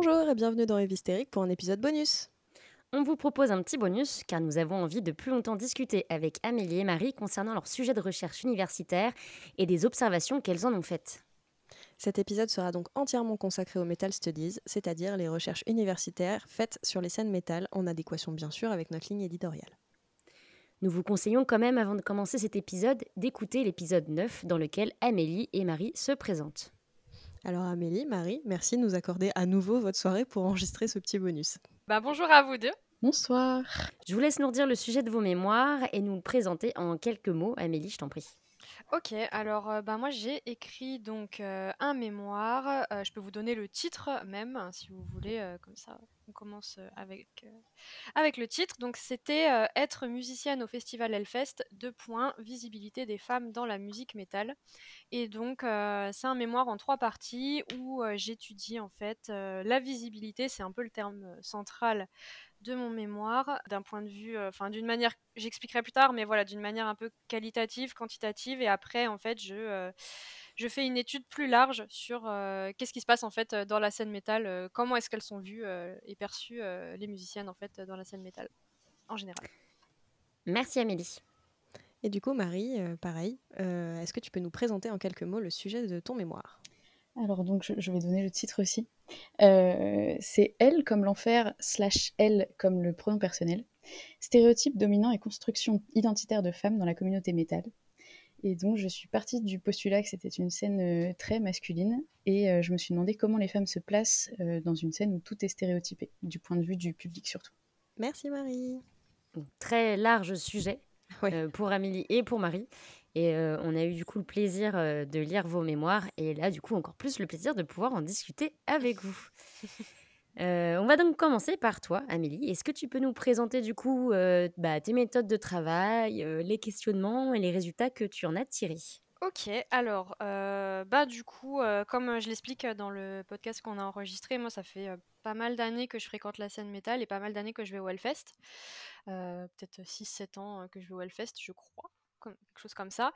Bonjour et bienvenue dans Evistérique pour un épisode bonus. On vous propose un petit bonus car nous avons envie de plus longtemps discuter avec Amélie et Marie concernant leur sujet de recherche universitaire et des observations qu'elles en ont faites. Cet épisode sera donc entièrement consacré aux Metal Studies, c'est-à-dire les recherches universitaires faites sur les scènes métal, en adéquation bien sûr avec notre ligne éditoriale. Nous vous conseillons quand même, avant de commencer cet épisode, d'écouter l'épisode 9 dans lequel Amélie et Marie se présentent. Alors Amélie, Marie, merci de nous accorder à nouveau votre soirée pour enregistrer ce petit bonus. Bah, bonjour à vous deux. Bonsoir. Je vous laisse nous redire le sujet de vos mémoires et nous présenter en quelques mots. Amélie, je t'en prie. Ok, alors euh, bah, moi j'ai écrit donc euh, un mémoire. Euh, je peux vous donner le titre même, hein, si vous voulez, comme ça on commence avec, avec le titre. Donc c'était Être musicienne au festival Hellfest, deux points, visibilité des femmes dans la musique métal. Et donc c'est un mémoire en trois parties où j'étudie en fait la visibilité, c'est un peu le terme central de mon mémoire d'un point de vue, euh, enfin d'une manière, j'expliquerai plus tard, mais voilà, d'une manière un peu qualitative, quantitative, et après en fait je euh, je fais une étude plus large sur euh, qu'est-ce qui se passe en fait dans la scène métal, euh, comment est-ce qu'elles sont vues euh, et perçues euh, les musiciennes en fait dans la scène métal en général. Merci Amélie. Et du coup Marie, euh, pareil, euh, est-ce que tu peux nous présenter en quelques mots le sujet de ton mémoire? Alors donc je, je vais donner le titre aussi. Euh, c'est elle comme l'enfer slash elle comme le pronom personnel. Stéréotype dominant et construction identitaire de femmes dans la communauté métal. Et donc je suis partie du postulat que c'était une scène euh, très masculine et euh, je me suis demandé comment les femmes se placent euh, dans une scène où tout est stéréotypé, du point de vue du public surtout. Merci Marie. Très large sujet Ouais. euh, pour Amélie et pour Marie. Et euh, on a eu du coup le plaisir euh, de lire vos mémoires et là du coup encore plus le plaisir de pouvoir en discuter avec vous. Euh, on va donc commencer par toi, Amélie. Est-ce que tu peux nous présenter du coup bah, tes méthodes de travail, les questionnements et les résultats que tu en as tirés? Ok, alors, bah du coup, comme je l'explique dans le podcast qu'on a enregistré, moi ça fait pas mal d'années que je fréquente la scène métal et pas mal d'années que je vais au Hellfest. Peut-être 6-7 ans que je vais au Hellfest, je crois, comme, quelque chose comme ça.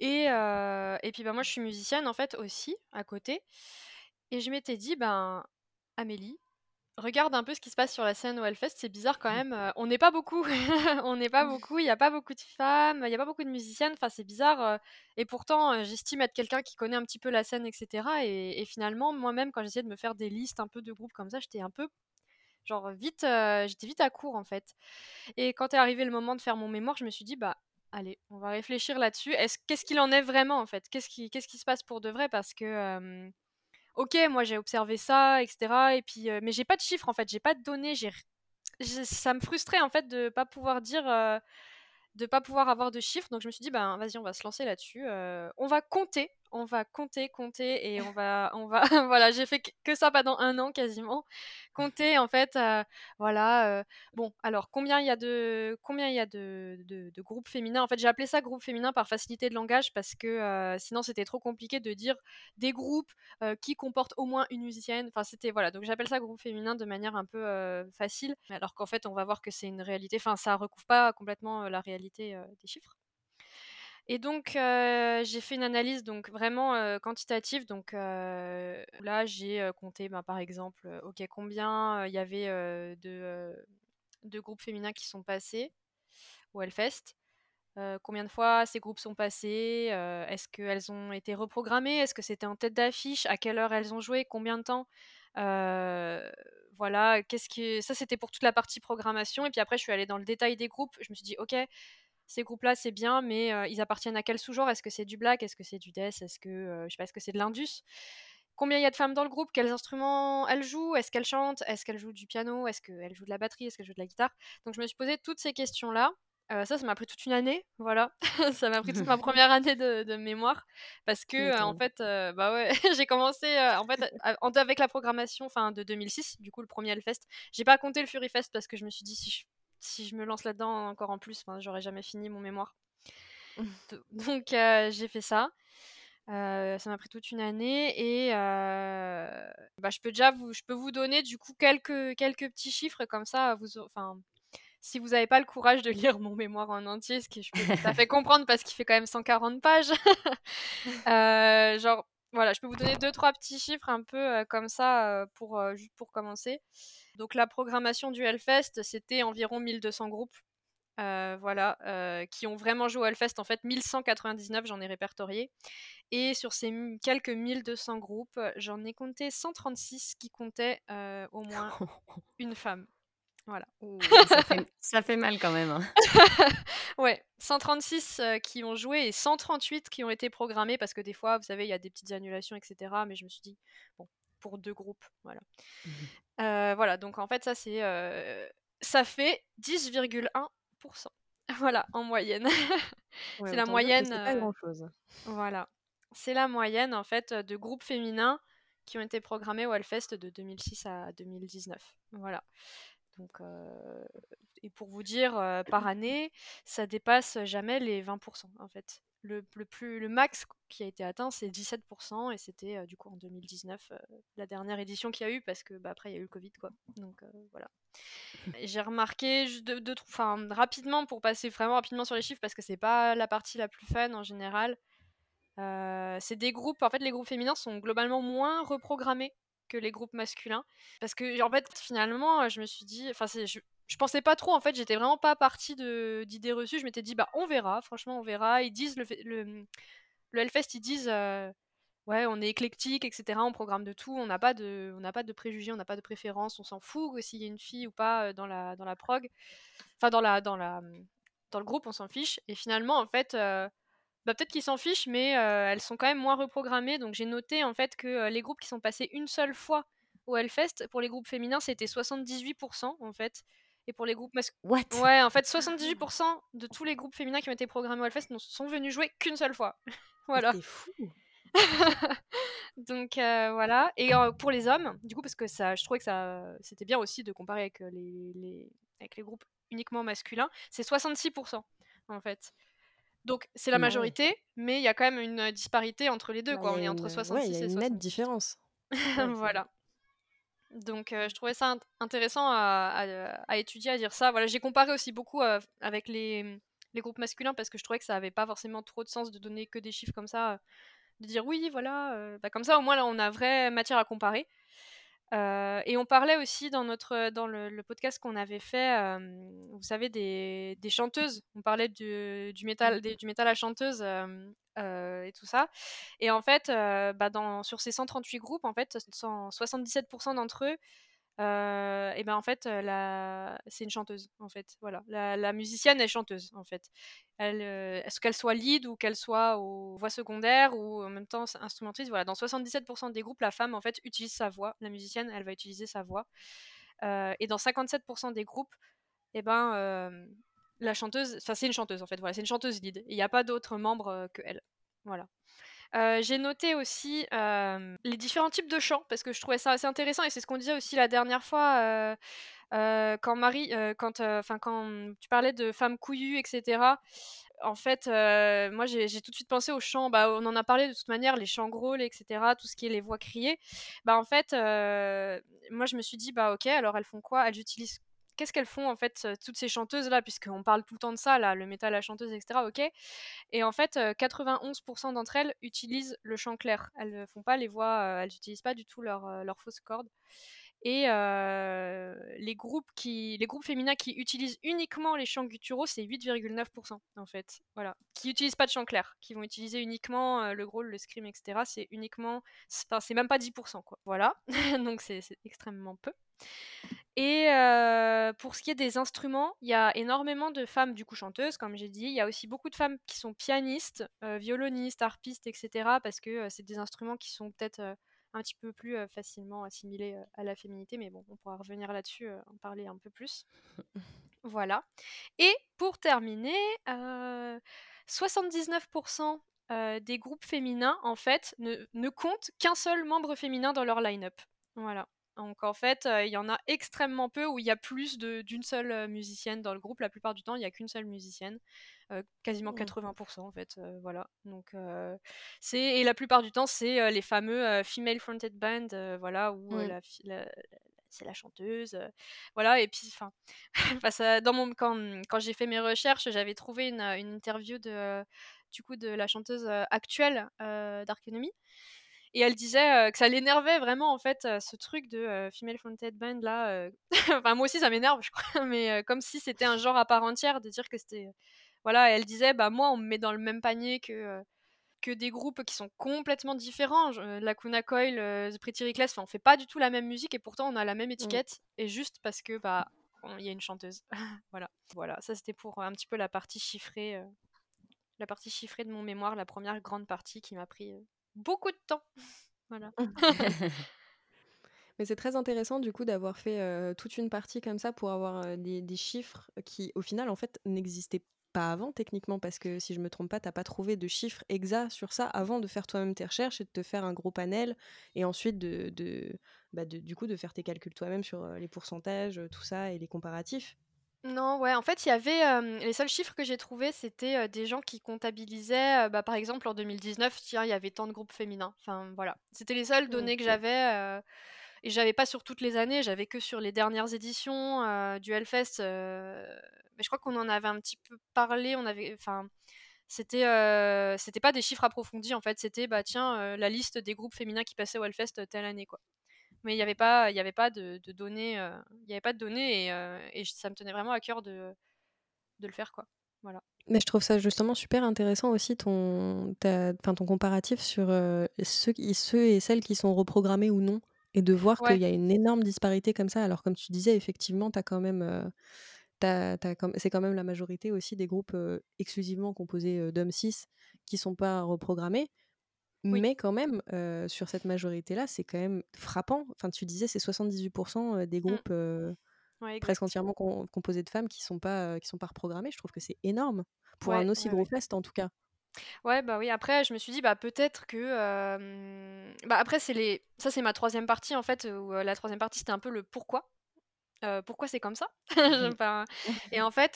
Et, euh, et puis bah moi je suis musicienne en fait aussi, à côté. Et je m'étais dit, ben, Amélie, regarde un peu ce qui se passe sur la scène au Hellfest, c'est bizarre quand même, euh, on n'est pas beaucoup, on n'est pas beaucoup, il n'y a pas beaucoup de femmes, il n'y a pas beaucoup de musiciennes, enfin c'est bizarre, euh, et pourtant euh, j'estime être quelqu'un qui connaît un petit peu la scène, etc. Et, et finalement, moi-même, quand j'essayais de me faire des listes un peu de groupes comme ça, j'étais un peu, genre vite, j'étais vite à court en fait. Et quand est arrivé le moment de faire mon mémoire, je me suis dit, bah allez, on va réfléchir là-dessus, Est-ce, qu'est-ce qu'il en est vraiment en fait, qu'est-ce qui, se passe pour de vrai, parce que... OK, moi j'ai observé ça, etc. Et puis, mais j'ai pas de chiffres en fait, j'ai pas de données. Ça me frustrait en fait de pas pouvoir dire, de pas pouvoir avoir de chiffres. Donc je me suis dit, ben vas-y, on va se lancer là-dessus. on va compter, on va compter, compter, et on va, on va, voilà, j'ai fait que ça pendant un an quasiment. Compter en fait, euh, voilà. euh, bon, alors combien il y a de, combien il y a de, de, groupes féminins? En fait, j'ai appelé ça groupe féminin par facilité de langage parce que euh, sinon c'était trop compliqué de dire des groupes qui comportent au moins une musicienne. Enfin, c'était voilà. Donc j'appelle ça groupe féminin de manière un peu facile, alors qu'en fait on va voir que c'est une réalité. Enfin, ça recouvre pas complètement la réalité des chiffres. Et donc, euh, j'ai fait une analyse donc vraiment euh, quantitative. Donc euh, là, j'ai compté, ben, par exemple, ok, combien il y avait de, de groupes féminins qui sont passés au Hellfest. Combien de fois ces groupes sont passés Est-ce qu'elles ont été reprogrammées Est-ce que c'était en tête d'affiche À quelle heure elles ont joué Combien de temps Voilà, qu'est-ce qui... ça c'était pour toute la partie programmation. Et puis après, je suis allée dans le détail des groupes. Je me suis dit, ok, ces groupes-là, c'est bien, mais euh, ils appartiennent à quel sous-genre? Est-ce que c'est du black? Est-ce que c'est du death? Est-ce que, euh, je sais pas, est-ce que c'est de l'indus? Combien il y a de femmes dans le groupe? Quels instruments elles jouent? Est-ce qu'elles chantent? Est-ce qu'elles jouent du piano? Est-ce qu'elles jouent de la batterie? Est-ce qu'elles jouent de la guitare? Donc je me suis posé toutes ces questions-là. Euh, ça, ça m'a pris toute une année, voilà. ça m'a pris toute ma première année de, de mémoire parce que euh, en fait, euh, bah ouais, j'ai commencé en fait à- avec la programmation, enfin de 2006, du coup le premier Hellfest. J'ai pas compté le Fury Fest parce que je me suis dit si je, si je me lance là-dedans encore en plus, j'aurais jamais fini mon mémoire. Do- Donc euh, j'ai fait ça. Euh, ça m'a pris toute une année et euh, bah, je peux déjà vous, je peux vous donner du coup quelques, quelques petits chiffres comme ça. Vous, enfin, si vous n'avez pas le courage de lire mon mémoire en entier, ce que je peux tout à fait comprendre parce qu'il fait quand même 140 pages. Genre, Voilà, je peux vous donner deux, trois petits chiffres un peu comme ça pour, juste pour commencer. Donc la programmation du Hellfest, c'était environ 1200 groupes. voilà, qui ont vraiment joué au Hellfest. En fait, 1199, j'en ai répertorié. Et sur ces quelques 1200 groupes, j'en ai compté 136 qui comptaient au moins une femme. Voilà. ça, fait, mal quand même. Hein. ouais, 136 qui ont joué et 138 qui ont été programmés parce que des fois, vous savez, il y a des petites annulations, etc. Mais je me suis dit, bon, pour deux groupes, voilà. Mmh voilà, donc en fait, ça, c'est. ça fait 10,1%. Voilà, en moyenne. c'est la moyenne. C'est pas grand-chose. Voilà. C'est la moyenne, en fait, de groupes féminins qui ont été programmés au Hellfest de 2006 à 2019. Voilà. Donc, et pour vous dire, par année, ça dépasse jamais les 20% en fait. Le, plus, le max qui a été atteint, c'est 17%, et c'était du coup en 2019, la dernière édition qu'il y a eu, parce que bah, après il y a eu le Covid, quoi. Donc voilà. J'ai remarqué, de, de, rapidement, pour passer vraiment rapidement sur les chiffres, parce que c'est pas la partie la plus fun en général. c'est des groupes, en fait, les groupes féminins sont globalement moins reprogrammés les groupes masculins. Parce que, en fait, finalement, je me suis dit, enfin, je, je pensais pas trop, en fait, j'étais vraiment pas partie d'idées reçues. Je m'étais dit, bah, on verra, franchement, on verra. Ils disent, le, le, le Hellfest, ils disent, ouais, on est éclectique, etc. On programme de tout, on n'a pas de, on pas de préjugés, on n'a pas de préférence, on s'en fout s'il y a une fille ou pas dans la, dans la prog. Enfin, dans la, dans la, dans le groupe, on s'en fiche. Et finalement, en fait, bah, peut-être qu'ils s'en fichent, mais elles sont quand même moins reprogrammées. Donc j'ai noté en fait que les groupes qui sont passés une seule fois au Hellfest, pour les groupes féminins, c'était 78% en fait. Et pour les groupes masculins. What? Ouais, en fait, 78% de tous les groupes féminins qui ont été programmés au Hellfest sont venus jouer qu'une seule fois. voilà. C'est fou Donc voilà. Et pour les hommes, du coup, parce que ça, je trouvais que ça, c'était bien aussi de comparer avec les, les, avec les groupes uniquement masculins, c'est 66% en fait. Donc c'est la majorité, mais il y a quand même une disparité entre les deux. Bah, quoi. On est entre 66 ouais, y a et une nette différence. voilà. Donc je trouvais ça intéressant à, à, étudier, à dire ça. Voilà, j'ai comparé aussi beaucoup avec les, les, groupes masculins parce que je trouvais que ça n'avait pas forcément trop de sens de donner que des chiffres comme ça, de dire oui, voilà. Bah, comme ça, au moins là, on a vraie matière à comparer. Euh, et on parlait aussi dans, notre, dans le, podcast qu'on avait fait, euh, vous savez, des, des, chanteuses. On parlait du, du, métal, du métal à chanteuse euh, et tout ça. Et en fait, bah dans, sur ces 138 groupes, en fait, 77% d'entre eux euh, et ben en fait, c'est une chanteuse en fait. Voilà, la, musicienne est chanteuse en fait. Est-ce qu'elle soit lead ou qu'elle soit aux voix secondaires ou en même temps instrumentiste. Voilà, dans 77% des groupes, la femme en fait utilise sa voix. La musicienne, elle va utiliser sa voix. et dans 57% des groupes, et ben la chanteuse, enfin c'est une chanteuse en fait. Voilà, c'est une chanteuse lead. Il n'y a pas d'autres membres que elle. Voilà. J'ai noté aussi les différents types de chants parce que je trouvais ça assez intéressant et c'est ce qu'on disait aussi la dernière fois quand Marie, quand, quand tu parlais de femmes couillues, etc. En fait, moi j'ai tout de suite pensé aux chants. Bah, on en a parlé de toute manière, les chants grôles, etc. Tout ce qui est les voix criées. Bah en fait, moi je me suis dit bah ok, alors elles font quoi? Elles utilisent qu'est-ce qu'elles font en fait toutes ces chanteuses là puisqu'on parle tout le temps de ça là le métal à chanteuse etc ok. Et en fait 91% d'entre elles utilisent le chant clair. Elles ne font pas les voix elles n'utilisent pas du tout leurs leur fausses cordes. Et les groupes qui les groupes féminins qui utilisent uniquement les chants gutturaux c'est 8,9% en fait. Voilà. Qui utilisent pas de chant clair qui vont utiliser uniquement le growl le scream etc c'est uniquement enfin c'est même pas 10% quoi. Voilà. Donc c'est extrêmement peu et pour ce qui est des instruments, il y a énormément de femmes du coup chanteuses, comme j'ai dit. Il y a aussi beaucoup de femmes qui sont pianistes, violonistes, harpistes, etc. Parce que c'est des instruments qui sont peut-être un petit peu plus facilement assimilés à la féminité. Mais bon, on pourra revenir là-dessus, en parler un peu plus. voilà. Et pour terminer, 79% des groupes féminins, en fait, ne, ne comptent qu'un seul membre féminin dans leur line-up. Voilà. Donc en fait, il y en a extrêmement peu où il y a plus d'une seule musicienne dans le groupe. La plupart du temps, il n'y a qu'une seule musicienne, quasiment 80% mmh. en fait. voilà. Donc c'est et la plupart du temps, c'est les fameux female fronted band, voilà, où la, c'est la chanteuse, voilà. Et puis, enfin, dans mon quand, quand j'ai fait mes recherches, j'avais trouvé une, une interview de du coup de la chanteuse actuelle d'Arconomie Et elle disait que ça l'énervait vraiment, en fait, ce truc de female fronted band là. enfin, moi aussi, ça m'énerve, je crois, mais comme si c'était un genre à part entière de dire que c'était. Voilà, elle disait, bah moi, on me met dans le même panier que que des groupes qui sont complètement différents. La Kuna Coil, The Pretty Reckless, enfin, on fait pas du tout la même musique et pourtant on a la même mmh. étiquette. Et juste parce que bah il y a une chanteuse. voilà. Voilà, ça c'était pour un petit peu la partie chiffrée, la partie chiffrée de mon mémoire, la première grande partie qui m'a pris beaucoup de temps. voilà. Mais c'est très intéressant du coup d'avoir fait toute une partie comme ça pour avoir des, des, chiffres qui au final en fait n'existaient pas avant techniquement parce que si je me trompe pas, t'as pas trouvé de chiffres exacts sur ça avant de faire toi-même tes recherches et de te faire un gros panel et ensuite de, de, bah de du coup de faire tes calculs toi-même sur les pourcentages, tout ça et les comparatifs. Non, ouais, en fait, il y avait les seuls chiffres que j'ai trouvés, c'était des gens qui comptabilisaient, bah, par exemple en 2019, tiens, il y avait tant de groupes féminins. Enfin voilà, c'était les seules données que j'avais. Et j'avais pas sur toutes les années, j'avais que sur les dernières éditions du Hellfest. mais je crois qu'on en avait un petit peu parlé. On avait, enfin, c'était, c'était pas des chiffres approfondis en fait. C'était, bah tiens, la liste des groupes féminins qui passaient au Hellfest telle année quoi. Mais il n'y avait pas, il y avait pas de, données, il y avait pas de données et, ça me tenait vraiment à cœur de, de le faire quoi. Voilà. Mais je trouve ça justement super intéressant aussi ton, ton comparatif sur ceux, ceux et celles qui sont reprogrammés ou non. Et de voir qu'il y a une énorme disparité comme ça. Alors, comme tu disais, effectivement, as quand même, c'est quand même la majorité aussi des groupes exclusivement composés d'hommes cis qui sont pas reprogrammés. Mais quand même, sur cette majorité-là, c'est quand même frappant. Enfin, tu disais, c'est 78% des mmh. groupes presque entièrement composés de femmes qui sont pas, qui sont pas reprogrammés. Je trouve que c'est énorme pour un aussi gros fest, en tout cas. Ouais, bah oui, après, je me suis dit, bah peut-être que. Bah après, c'est les. Ça, c'est ma troisième partie, en fait, où la troisième partie, c'était un peu le pourquoi. pourquoi c'est comme ça? Mmh Et en fait,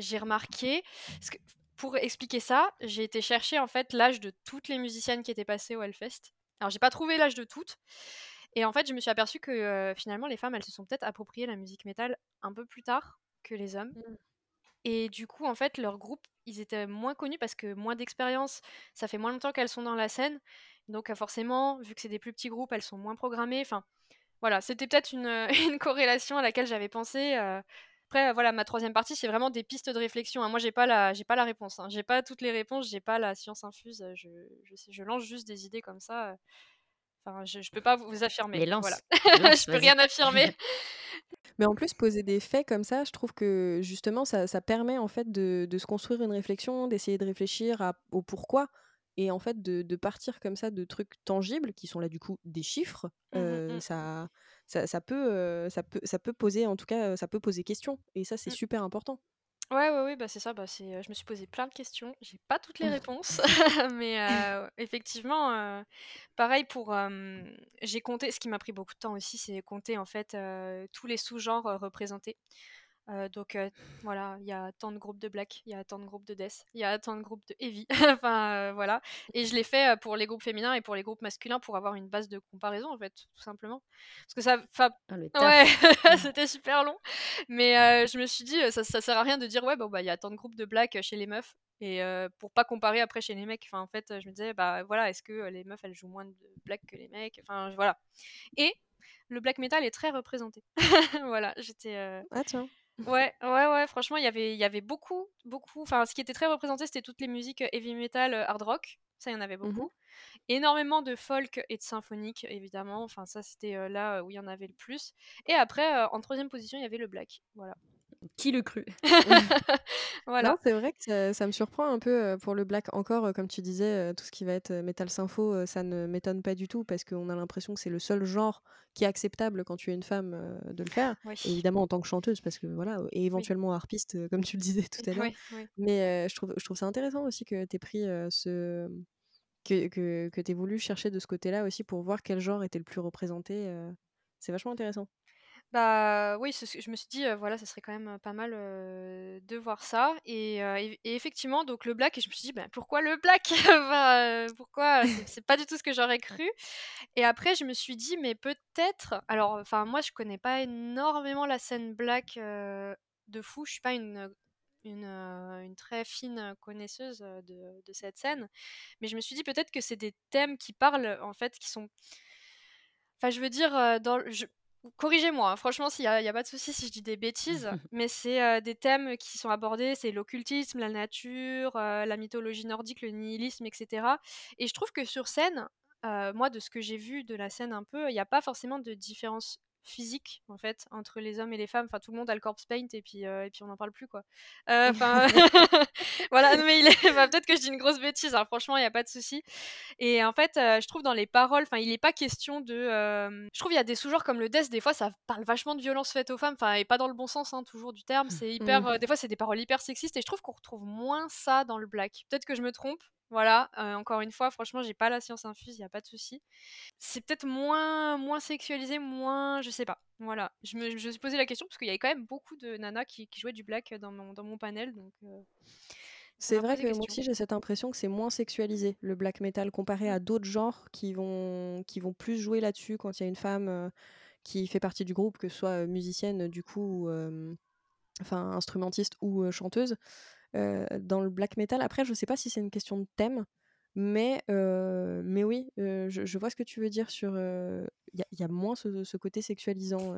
j'ai remarqué. que pour expliquer ça, j'ai été chercher, en fait, l'âge de toutes les musiciennes qui étaient passées au Hellfest. Alors, j'ai pas trouvé l'âge de toutes. Et en fait, je me suis aperçue que finalement, les femmes, elles se sont peut-être appropriées la musique métal un peu plus tard que les hommes. Mmh. Et du coup, en fait, leur groupe, ils étaient moins connus parce que moins d'expérience, ça fait moins longtemps qu'elles sont dans la scène. Donc forcément, vu que c'est des plus petits groupes, elles sont moins programmées. Enfin, voilà, c'était peut-être une, une, corrélation à laquelle j'avais pensé. Après, voilà, ma troisième partie, c'est vraiment des pistes de réflexion. Hein. Moi, j'ai pas la, j'ai pas la réponse. Hein. J'ai pas toutes les réponses. J'ai pas la science infuse. Je, je, je, lance juste des idées comme ça. Enfin, je, je peux pas vous affirmer. Mais lance. Voilà. je peux rien affirmer. Mais en plus, poser des faits comme ça, je trouve que justement, ça, ça permet en fait de, de, se construire une réflexion, d'essayer de réfléchir à, au pourquoi, et en fait de, de, partir comme ça de trucs tangibles, qui sont là du coup des chiffres. Mmh euh, ça, ça, ça, peut, euh, ça, peut, ça peut poser, en tout cas, ça peut poser question, et ça, c'est mmh. super important. Ouais, ouais, ouais, bah c'est ça. Bah c'est, je me suis posé plein de questions. J'ai pas toutes les réponses, mais effectivement, pareil pour. j'ai compté. Ce qui m'a pris beaucoup de temps aussi, c'est compter en fait tous les sous-genres représentés. Euh, donc euh, voilà, il y a tant de groupes de black, il y a tant de groupes de death, il y a tant de groupes de heavy. enfin euh, voilà. Et je l'ai fait pour les groupes féminins et pour les groupes masculins pour avoir une base de comparaison en fait, tout simplement. Parce que ça, ah, ouais, c'était super long. Mais je me suis dit, ça, ça sert à rien de dire ouais bon bah il y a tant de groupes de black chez les meufs et pour pas comparer après chez les mecs. Enfin en fait, je me disais bah voilà, est-ce que les meufs elles jouent moins de black que les mecs? Enfin voilà. Et le black metal est très représenté. voilà, j'étais. Ah tiens. Ouais, ouais, ouais, franchement, il y avait, il y avait beaucoup, beaucoup. Enfin, ce qui était très représenté, c'était toutes les musiques heavy metal, hard rock. Ça, il y en avait mmh beaucoup. Énormément de folk et de symphonique, évidemment. Enfin, ça, c'était là où il y en avait le plus. Et après, en troisième position, il y avait le black. Voilà. Qui le crut? Voilà. c'est vrai que ça, me surprend un peu pour le black. Encore, comme tu disais, tout ce qui va être metal sympho, ça ne m'étonne pas du tout parce qu'on a l'impression que c'est le seul genre qui est acceptable quand tu es une femme de le faire. évidemment, en tant que chanteuse, parce que voilà, et éventuellement harpiste, comme tu le disais tout à l'heure. Mais je, trouve, je trouve ça intéressant aussi que tu aies pris ce. que, que, que tu aies voulu chercher de ce côté-là aussi pour voir quel genre était le plus représenté. c'est vachement intéressant. Bah, oui, je me suis dit, voilà, ça serait quand même, pas mal, de voir ça et effectivement, donc le black et je me suis dit: «Bah, pourquoi le black?» pourquoi? C'est pas du tout ce que j'aurais cru et après je me suis dit: «Mais peut-être» alors, enfin, moi je connais pas énormément la scène black, de fou. Je suis pas une, une, une très fine connaisseuse de, de, cette scène, mais je me suis dit peut-être que c'est des thèmes qui parlent en fait, qui sont. Enfin, je veux dire, dans, je, Corrigez-moi, hein, franchement, il n'y a, pas de souci si je dis des bêtises, mais c'est des thèmes qui sont abordés, c'est l'occultisme, la nature, la mythologie nordique, le nihilisme, etc. Et je trouve que sur scène, moi, de ce que j'ai vu de la scène un peu, il n'y a pas forcément de différence physique en fait entre les hommes et les femmes. Enfin tout le monde a le corpse paint et puis et puis on n'en parle plus quoi. Enfin voilà mais il est peut-être que je dis une grosse bêtise hein, franchement il n'y a pas de souci. Et en fait je trouve dans les paroles enfin il n'est pas question de je trouve il y a des sous-genres comme le death des fois ça parle vachement de violence faite aux femmes enfin et pas dans le bon sens hein, toujours du terme. C'est hyper mmh. des fois c'est des paroles hyper sexistes et je trouve qu'on retrouve moins ça dans le black. Peut-être que je me trompe voilà, encore une fois, franchement, j'ai pas la science infuse, il y a pas de souci. C'est peut-être moins, moins sexualisé, moins, je sais pas. Voilà, je me, je me suis posé la question parce qu'il y avait quand même beaucoup de nanas qui, qui jouaient du black dans mon, dans mon panel, donc. c'est vrai que moi aussi j'ai cette impression que c'est moins sexualisé le black metal comparé à mmh. d'autres genres qui vont, qui vont plus jouer là-dessus quand il y a une femme qui fait partie du groupe, que ce soit musicienne du coup, enfin instrumentiste ou chanteuse. Euh, dans le black metal. Après, je sais pas si c'est une question de thème, mais, euh, mais oui, euh, je, vois ce que tu veux dire sur. Il y, a moins ce, ce côté sexualisant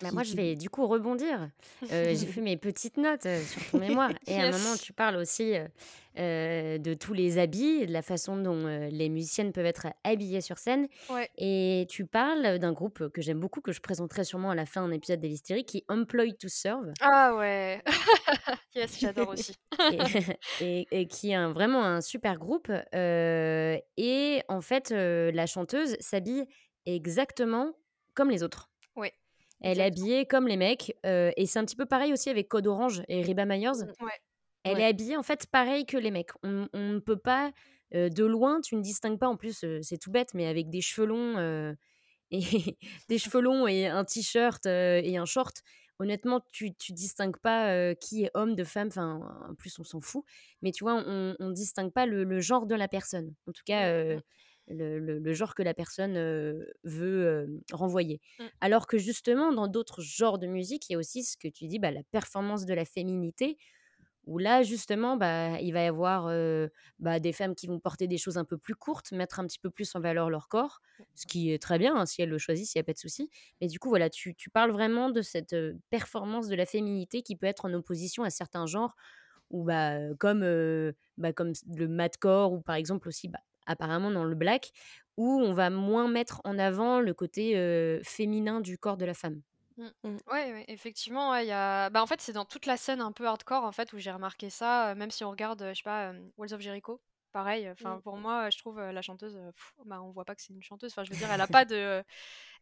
bah, moi, je vais du coup rebondir. j'ai fait mes petites notes sur ton mémoire. Et à un moment, tu parles aussi de tous les habits, de la façon dont les musiciennes peuvent être habillées sur scène. Et tu parles d'un groupe que j'aime beaucoup, que je présenterai sûrement à la fin d'un épisode d'Elystérie, qui est Employed to Serve. Ah ouais Yes, j'adore aussi. et, et, qui est vraiment un super groupe. et en fait, la chanteuse s'habille exactement comme les autres. Ouais. Elle est habillée comme les mecs. et c'est un petit peu pareil aussi avec Code Orange et Riba Myers. Mmh, ouais. Elle est habillée en fait pareil que les mecs. On, ne peut pas, de loin, tu ne distingues pas, en plus c'est tout bête, mais avec des cheveux longs, et des cheveux longs et un t-shirt et un short, honnêtement, tu, tu distingues pas qui est homme, de femme, enfin en plus on s'en fout, mais tu vois, on, ne distingue pas le, genre de la personne. En tout cas, mmh, le, genre que la personne veut renvoyer. Mmh. Alors que justement, dans d'autres genres de musique, il y a aussi ce que tu dis, bah, la performance de la féminité, où là, justement, bah, il va y avoir bah, des femmes qui vont porter des choses un peu plus courtes, mettre un petit peu plus en valeur leur corps, ce qui est très bien, hein, si elles le choisissent, il n'y a pas de souci. Mais du coup, voilà, tu, parles vraiment de cette performance de la féminité qui peut être en opposition à certains genres, ou bah, comme, bah, comme le madcore, ou par exemple aussi bah, apparemment dans le black, où on va moins mettre en avant le côté féminin du corps de la femme. Mmh. Mmh. Ouais, effectivement, il y a... bah, en fait, c'est dans toute la scène un peu hardcore en fait où j'ai remarqué ça. même si on regarde, je sais pas, Walls of Jericho, pareil. Enfin, mmh. pour moi, je trouve la chanteuse, bah, on voit pas que c'est une chanteuse. Enfin, je veux dire, elle a pas de,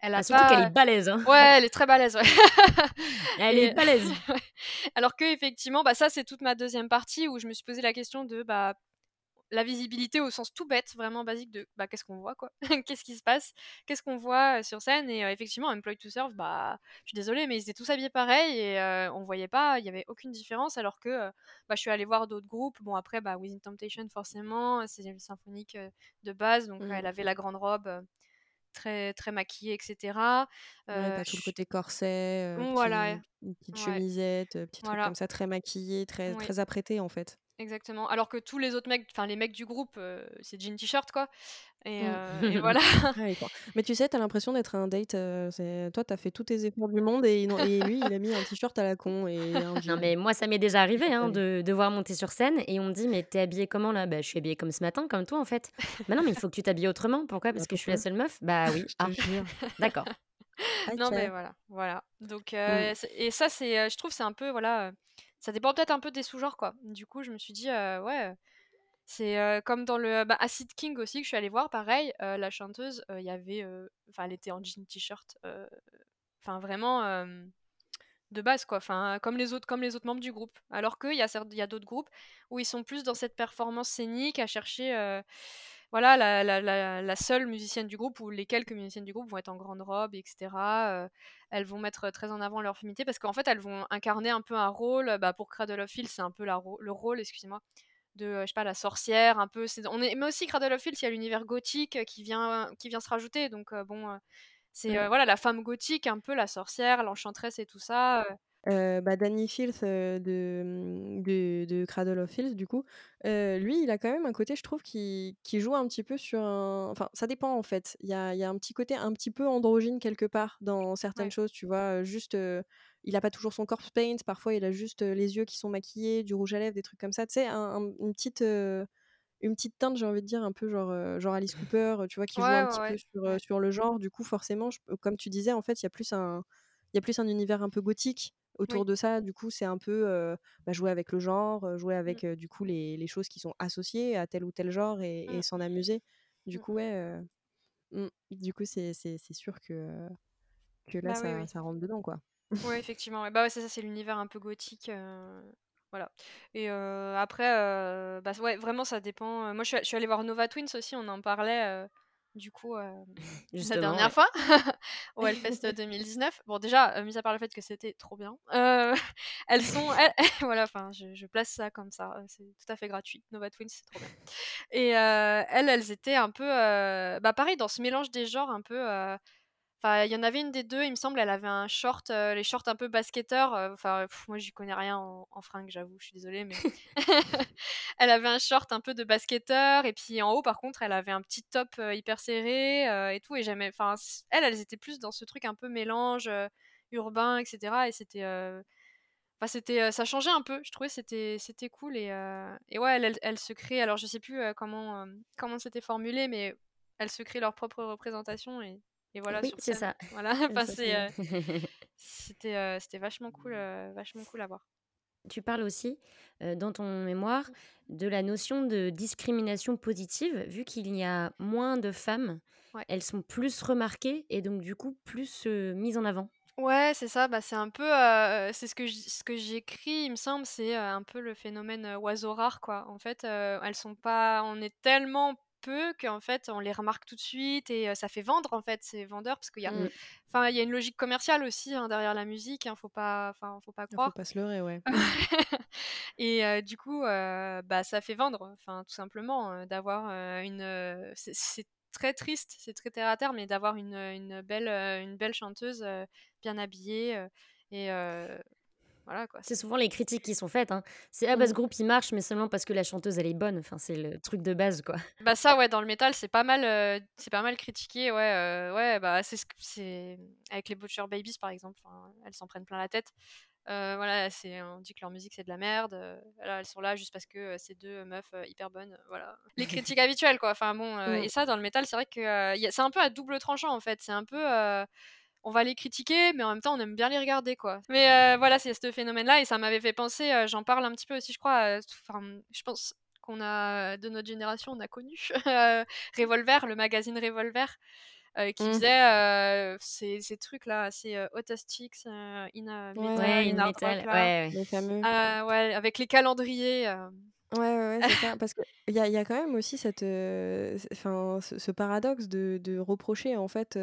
elle a bah, surtout qu'elle est balèze. Hein. Ouais, elle est très balèze. Ouais. elle est balèze. Alors que effectivement, bah ça, c'est toute ma deuxième partie où je me suis posé la question de bah la visibilité au sens tout bête, vraiment basique de bah, qu'est-ce qu'on voit, quoi? Qu'est-ce qui se passe? Qu'est-ce qu'on voit sur scène? Et effectivement, Employed to Serve, bah, je suis désolée, mais ils étaient tous habillés pareil et on voyait pas, il y avait aucune différence, alors que bah, je suis allée voir d'autres groupes. Bon, après, bah, Within Temptation, forcément, c'est une symphonique de base, donc elle mmh. avait la grande robe. Très, très maquillée, etc. Euh, tout le côté corset, mmh, voilà. une petite chemisette, petit truc comme ça, très maquillé, très, très apprêté en fait. Exactement. Alors que tous les autres mecs, enfin les mecs du groupe, c'est jean t-shirt quoi. Et, mmh. voilà. Mais tu sais, t'as l'impression d'être un date. c'est... Toi, t'as fait tous tes efforts du monde et, lui, il a mis un t-shirt à la con et Non mais moi, ça m'est déjà arrivé hein, de devoir monter sur scène et on me dit mais t'es habillée comment là? Bah je suis habillée comme ce matin, comme toi en fait. bah non mais il faut que tu t'habilles autrement. Pourquoi? Parce bah, que je suis la seule meuf Bah oui. Ah, d'accord. Non mais voilà, voilà. Donc mmh. et ça c'est, je trouve c'est un peu voilà ça dépend peut-être un peu des sous-genres, quoi. Du coup, je me suis dit, ouais, c'est comme dans le bah, Acid King aussi que je suis allée voir, pareil, la chanteuse, il y avait, enfin, elle était en jean t-shirt, enfin vraiment de base, quoi. Enfin, comme les autres, comme les autres membres du groupe. Alors qu'il y a, y a d'autres groupes où ils sont plus dans cette performance scénique à chercher voilà, la, la, la, seule musicienne du groupe ou les quelques musiciennes du groupe vont être en grande robe, etc. elles vont mettre très en avant leur féminité parce qu'en fait, elles vont incarner un peu un rôle. Bah, pour Cradle of Filth, c'est un peu la, le rôle, excusez-moi, de, je sais pas, la sorcière, un peu. on est, mais aussi Cradle of Filth, il y a l'univers gothique qui vient, qui vient se rajouter. Donc, bon, c'est voilà, la femme gothique, un peu la sorcière, l'enchanteresse et tout ça. Bah, Danny de, mmh, de de Cradle of Filth du coup, lui, il a quand même un côté, je trouve, qui qui joue un petit peu sur un enfin, ça dépend en fait. Il y a y a un petit côté un petit peu androgyne quelque part dans certaines choses, tu vois? juste, il a pas toujours son corpse paint, parfois il a juste, les yeux qui sont maquillés, du rouge à lèvres, des trucs comme ça, tu sais? Un une petite, une petite teinte, j'ai envie de dire, un peu genre, genre Alice Cooper, tu vois? Qui joue un petit peu sur, sur le genre. Du coup, forcément, comme tu disais, en fait, il y a plus un il y a plus un univers un peu gothique autour de ça. Du coup, c'est un peu, bah, jouer avec le genre, jouer avec, mmh. du coup, les les choses qui sont associées à tel ou tel genre et Mmh. s'en amuser. Du Mmh coup, ouais, du coup, c'est c'est c'est sûr que que là, Bah, oui, ça oui. ça rentre dedans, quoi. Ouais, effectivement, ouais. Bah, ouais, c'est ça, c'est l'univers un peu gothique, voilà et après, bah, ouais, vraiment ça dépend, moi je suis je suis allée voir Nova Twins aussi, on en parlait, du coup, la dernière fois au Hellfest 2019. Bon déjà, mis à part le fait que c'était trop bien, elles sont elles voilà, enfin je je place ça comme ça, c'est tout à fait gratuit. Nova Twins, c'est trop bien et elles, elles étaient un peu, bah, pareil dans ce mélange des genres un peu, Enfin, il y en avait une des deux, il me semble, elle avait un short, les shorts un peu basketteurs, enfin, moi j'y connais rien en, en fringues, j'avoue, je suis désolée, mais elle avait un short un peu de basketteur, et puis en haut, par contre, elle avait un petit top hyper serré et tout, et j'aimais, enfin, elles, elles étaient plus dans ce truc un peu mélange urbain, etc. Et c'était, enfin, c'était, ça changeait un peu, je trouvais, c'était, c'était cool, et, et ouais, elles, elles, se créent, alors je sais plus comment, comment c'était formulé, mais elles se créent leur propre représentation, et et voilà, Oui, c'est ça. Voilà, enfin, c'était, c'était vachement cool, vachement cool à voir. Tu parles aussi, dans ton mémoire de la notion de discrimination positive, vu qu'il y a moins de femmes, Ouais. elles sont plus remarquées et donc du coup plus, mises en avant. Ouais, c'est ça, bah, c'est un peu, c'est ce que ce que j'écris, il me semble, c'est, un peu le phénomène, oiseau rare, quoi. En fait, elles sont pas on est tellement peu qu'en fait, on les remarque tout de suite et ça fait vendre, en fait, c'est vendeur parce qu'il y a Mmh. enfin, il y a une logique commerciale aussi, hein, derrière la musique, hein, faut pas enfin, faut pas Faut croire pas se leurrer, ouais. et du coup, bah, ça fait vendre, enfin, tout simplement, d'avoir, une, c'est c'est très triste, c'est très terre à terre, mais d'avoir une, une belle, une belle chanteuse, bien habillée, et voilà, quoi. C'est souvent les critiques qui sont faites, hein. C'est: «Ah bah, ce Mmh. groupe il marche, mais seulement parce que la chanteuse elle est bonne». Enfin, c'est le truc de base, quoi. Bah, ça, ouais, dans le métal, c'est pas mal, c'est pas mal critiqué, ouais, ouais, bah, c'est c'est avec les Butcher Babies, par exemple, elles s'en prennent plein la tête. voilà, c'est on dit que leur musique, c'est de la merde, voilà, elles sont là juste parce que, c'est 2 meufs, hyper bonnes, voilà. Les critiques habituelles, quoi, enfin bon, Mmh. et ça, dans le métal, c'est vrai que, c'est un peu à double tranchant, en fait. C'est un peu, on va les critiquer, mais en même temps, on aime bien les regarder, quoi. Mais voilà, c'est ce phénomène-là et ça m'avait fait penser, j'en parle un petit peu aussi, je crois, enfin, je pense qu'on a de notre génération, on a connu Revolver, le magazine Revolver, qui Mmh. faisait, ces ces trucs-là assez, Autistics in Ouais, Metal, Ouais, in in Art metal, Rock, ouais, là. ouais. Les fameux. ouais, avec les calendriers, Ouais, ouais, ouais, c'est ça. Parce qu'il y a il y a quand même aussi cette, enfin, ce ce paradoxe de de reprocher, en fait,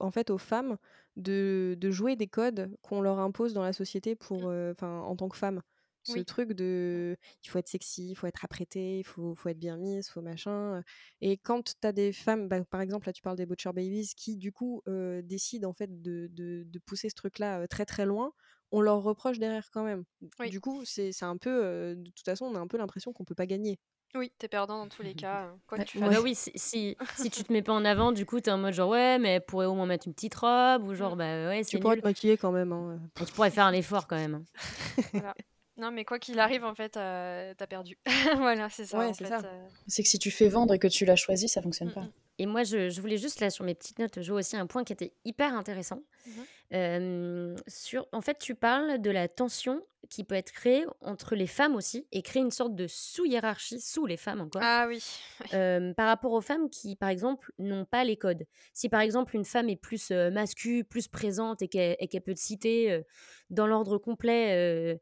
en fait, aux femmes de de jouer des codes qu'on leur impose dans la société pour, Mmh. enfin, en tant que femme. Ce Oui. truc de il faut être sexy, il faut être apprêté, il faut faut être bien mise, faut machin, et quand tu as des femmes, bah, par exemple, là, tu parles des Butcher Babies qui, du coup, décident, en fait, de de de pousser ce truc-là, très, très loin, on leur reproche derrière quand même. Oui. Du coup, c'est c'est un peu, de toute façon, on a un peu l'impression qu'on peut pas gagner. Oui, tu es perdant dans tous les cas, quoi que tu bah, fasses. oui, si si si tu te mets pas en avant, du coup, tu es en mode genre: «Ouais, mais elle pourrait au moins mettre une petite robe» ou genre. «Bah, ouais, Tu c'est pourrais nul». te maquiller quand même, hein, Et tu pourrais faire un effort quand même, hein. Voilà. Non, mais quoi qu'il arrive, en fait, heu, tu as perdu. Voilà, c'est ça, Ouais, en c'est ça. que si tu fais vendre et que tu l'as choisi, ça fonctionne pas. mh. Et moi, je je voulais juste, là, sur mes petites notes, jouer aussi un point qui était hyper intéressant. Mmh mh. Sur en fait, tu parles de la tension qui peut être créée entre les femmes aussi et créer une sorte de sous-hiérarchie, sous les femmes encore, Ah oui, par rapport aux femmes qui, par exemple, n'ont pas les codes. Si, par exemple, une femme est plus, heu, mascu, plus présente et qu'elle qu'elle peut te citer, dans l'ordre complet,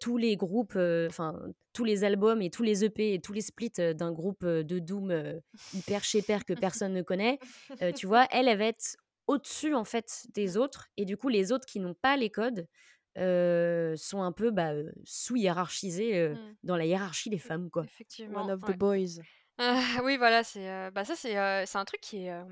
tous les groupes, enfin, tous les albums et tous les EP et tous les splits, d'un groupe, de doom, hyper chépère que personne ne connaît, tu vois? Elle, elle va être au-dessus, en fait, des autres et du coup, les autres qui n'ont pas les codes, sont un peu, bah, sous-hiérarchisés, Mmh. dans la hiérarchie des femmes, quoi. Effectivement, One of the ouais. boys. oui, voilà, c'est, bah, ça, c'est, c'est un truc qui est,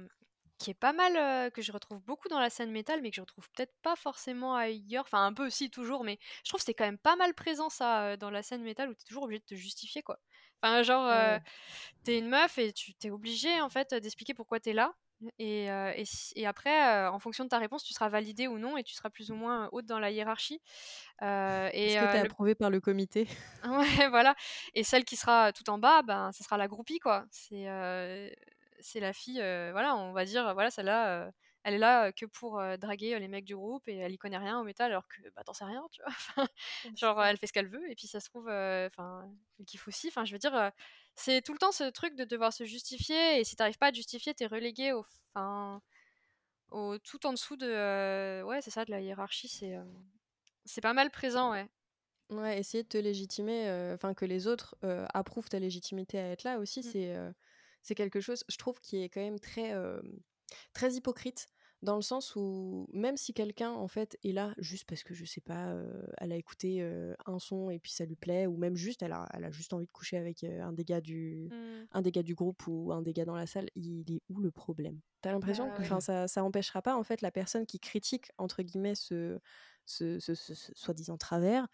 qui est pas mal, que je retrouve beaucoup dans la scène métal, mais que je retrouve peut-être pas forcément ailleurs. Enfin, un peu aussi, toujours, mais je trouve que c'est quand même pas mal présent, ça, dans la scène métal, où t'es toujours obligé de te justifier, quoi. Enfin, genre, Ah t'es une meuf et tu t'es obligé, en fait, d'expliquer pourquoi t'es là. Et, et, après, en fonction de ta réponse, tu seras validé ou non et tu seras plus ou moins haute dans la hiérarchie. Est-ce que tu es approuvée par le comité? Ouais, voilà. Et celle qui sera tout en bas, ben, ça sera la groupie, quoi. C'est c'est la fille, voilà, on va dire, voilà, celle-là, elle est là que pour draguer les mecs du groupe et elle y connaît rien au métal alors que bah t'en sais rien, tu vois? genre elle fait ce qu'elle veut et puis ça se trouve, enfin, elle kiffe aussi. Enfin, je veux dire, c'est tout le temps ce truc de devoir se justifier et si t'arrives pas à te justifier, t'es relégué au, enfin, au tout en dessous de, ouais, c'est ça, de la hiérarchie, c'est, c'est pas mal présent, ouais. Ouais, essayer de te légitimer, enfin que les autres approuvent ta légitimité à être là aussi, mmh. c'est c'est quelque chose, je trouve, qui est quand même très, très hypocrite dans le sens où même si quelqu'un en fait est là juste parce que je sais pas, elle a écouté un son et puis ça lui plaît, ou même juste elle a, elle a juste envie de coucher avec un des gars du, mmh. un des du groupe ou un des gars dans la salle, il est où le problème? T'as l'impression bah que ça, ça empêchera pas en fait la personne qui critique entre guillemets ce, ce, ce, ce, soi-disant travers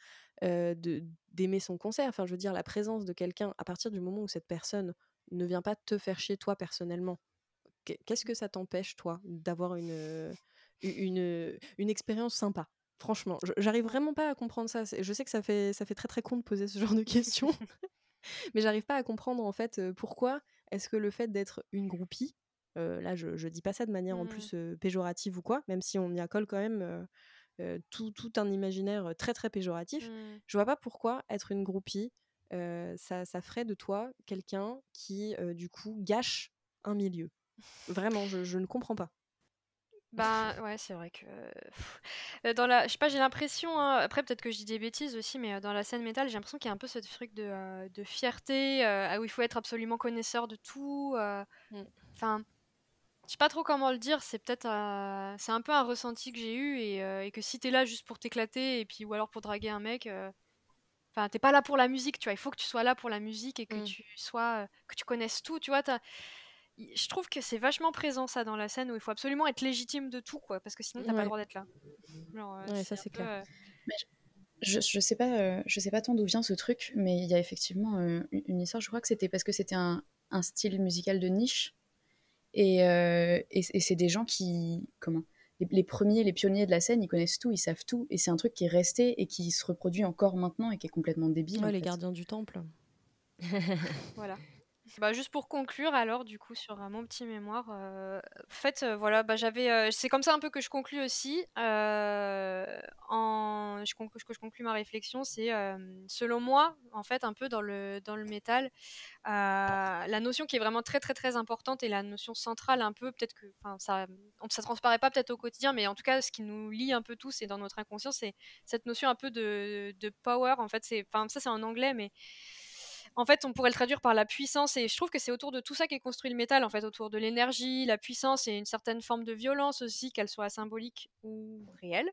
de d'aimer son concert. Enfin, je veux dire, la présence de quelqu'un à partir du moment où cette personne ne vient pas te faire chier toi personnellement. Qu'est-ce que ça t'empêche, toi, d'avoir une, une, une expérience sympa? Franchement, j'arrive vraiment pas à comprendre ça. Je sais que ça fait, ça fait très très con de poser ce genre de questions, mais j'arrive pas à comprendre en fait pourquoi est-ce que le fait d'être une groupie, là je, je dis pas ça de manière en mmh. plus péjorative ou quoi, même si on y accole quand même tout, tout, un imaginaire très très péjoratif, mmh. je vois pas pourquoi être une groupie, ça, ça, ferait de toi quelqu'un qui du coup gâche un milieu. Vraiment, je, ne comprends pas. Bah ouais, c'est vrai que dans la, je sais pas, j'ai l'impression. Hein, après, peut-être que je dis des bêtises aussi, mais dans la scène métal, j'ai l'impression qu'il y a un peu ce truc de, de fierté où il faut être absolument connaisseur de tout. Mmh. Enfin, je sais pas trop comment le dire. C'est peut-être, c'est un peu un ressenti que j'ai eu et, et que si t'es là juste pour t'éclater et puis ou alors pour draguer un mec. Enfin, t'es pas là pour la musique, tu vois. Il faut que tu sois là pour la musique et que mmh. tu sois, que tu connaisses tout, tu vois je trouve que c'est vachement présent ça dans la scène où il faut absolument être légitime de tout quoi parce que sinon t'as pas le droit d'être là. ouais, ça c'est clair. Euh, je, je, sais pas, euh, je sais pas tant d'où vient ce truc, mais il y a effectivement euh, une histoire. Je crois que c'était parce que c'était un, un, style musical de niche et, et, c'est des gens qui comment les, premiers, les pionniers de la scène, ils connaissent tout, ils savent tout et c'est un truc qui est resté et qui se reproduit encore maintenant et qui est complètement débile. Ouais, les gardiens du temple. voilà. Bah, juste pour conclure alors du coup sur, mon petit mémoire, en fait, voilà, bah, j'avais, c'est comme ça un peu que je conclus aussi, je que je conclus ma réflexion, c'est, selon moi, en fait, un peu dans le dans le métal, la notion qui est vraiment très, très, très importante et la notion centrale un peu, peut-être que enfin ça ça transparaît pas peut-être au quotidien, mais en tout cas ce qui nous lie un peu tous et dans notre inconscient, c'est cette notion un peu de power en fait, ça c'est en anglais, mais en fait, on pourrait le traduire par la puissance. Et je trouve que c'est autour de tout ça qu'est construit le métal, en fait, autour de l'énergie, la puissance et une certaine forme de violence aussi, qu'elle soit symbolique ou réelle.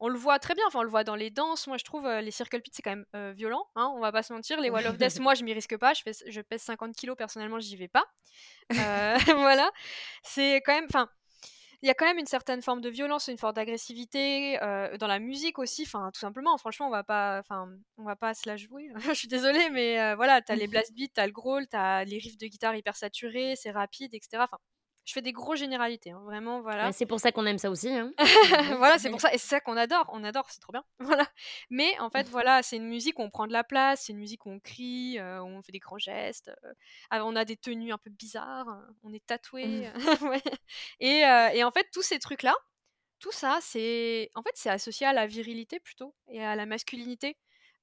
On le voit très bien, enfin on le voit dans les danses. Moi je trouve euh, les circle pits c'est quand même euh, violent, hein, on va pas se mentir. Les Wall of Death, moi je m'y risque pas, je, fais, je pèse 50 kilos personnellement, j'y vais pas. Euh, voilà, c'est quand même, enfin il y a quand même une certaine forme de violence, une forme d'agressivité euh, dans la musique aussi. Enfin, tout simplement, franchement, on va pas, enfin, on va pas se la jouer. je suis désolée, mais euh, voilà, t'as les blast beats, t'as le growl, t'as les riffs de guitare hyper saturés, c'est rapide, etc. Enfin, je fais des gros généralités, hein, vraiment, voilà. c'est pour ça qu'on aime ça aussi. Hein. voilà, c'est pour ça, et c'est ça qu'on adore, on adore, c'est trop bien. Voilà. Mais en fait, voilà, c'est une musique où on prend de la place, c'est une musique où on crie, euh, où on fait des grands gestes, euh, ah, on a des tenues un peu bizarres, hein, on est tatoué. et, euh, et en fait, tous ces trucs-là, tout ça, c'est en fait, c'est associé à la virilité plutôt et à la masculinité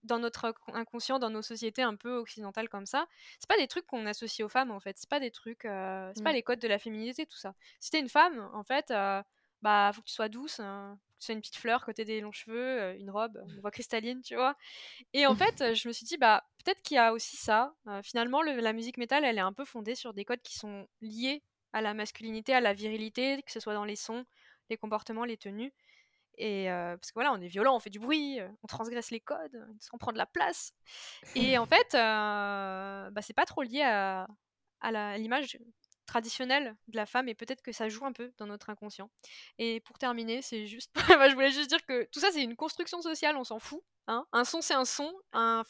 dans notre inconscient, dans nos sociétés un peu occidentales comme ça, c'est pas des trucs qu'on associe aux femmes en fait. C'est pas des trucs, euh, c'est pas mmh. les codes de la féminité tout ça. Si t'es une femme, en fait, euh, bah faut que tu sois douce, hein, que tu sois une petite fleur, que t'aies des longs cheveux, euh, une robe, une voix cristalline, tu vois. Et en fait, je me suis dit bah peut-être qu'il y a aussi ça. finalement, la musique métal, elle est un peu fondée sur des codes qui sont liés à la masculinité, à la virilité, que ce soit dans les sons, les comportements, les tenues. Parce que voilà, on est violent, on fait du bruit, on transgresse les codes, on prend de la place. Et en fait, bah, c'est pas trop lié à, l'image traditionnel de la femme et peut-être que ça joue un peu dans notre inconscient. Et pour terminer, c'est juste, je voulais juste dire que tout ça c'est une construction sociale, on s'en fout. Hein. un son c'est un son, un,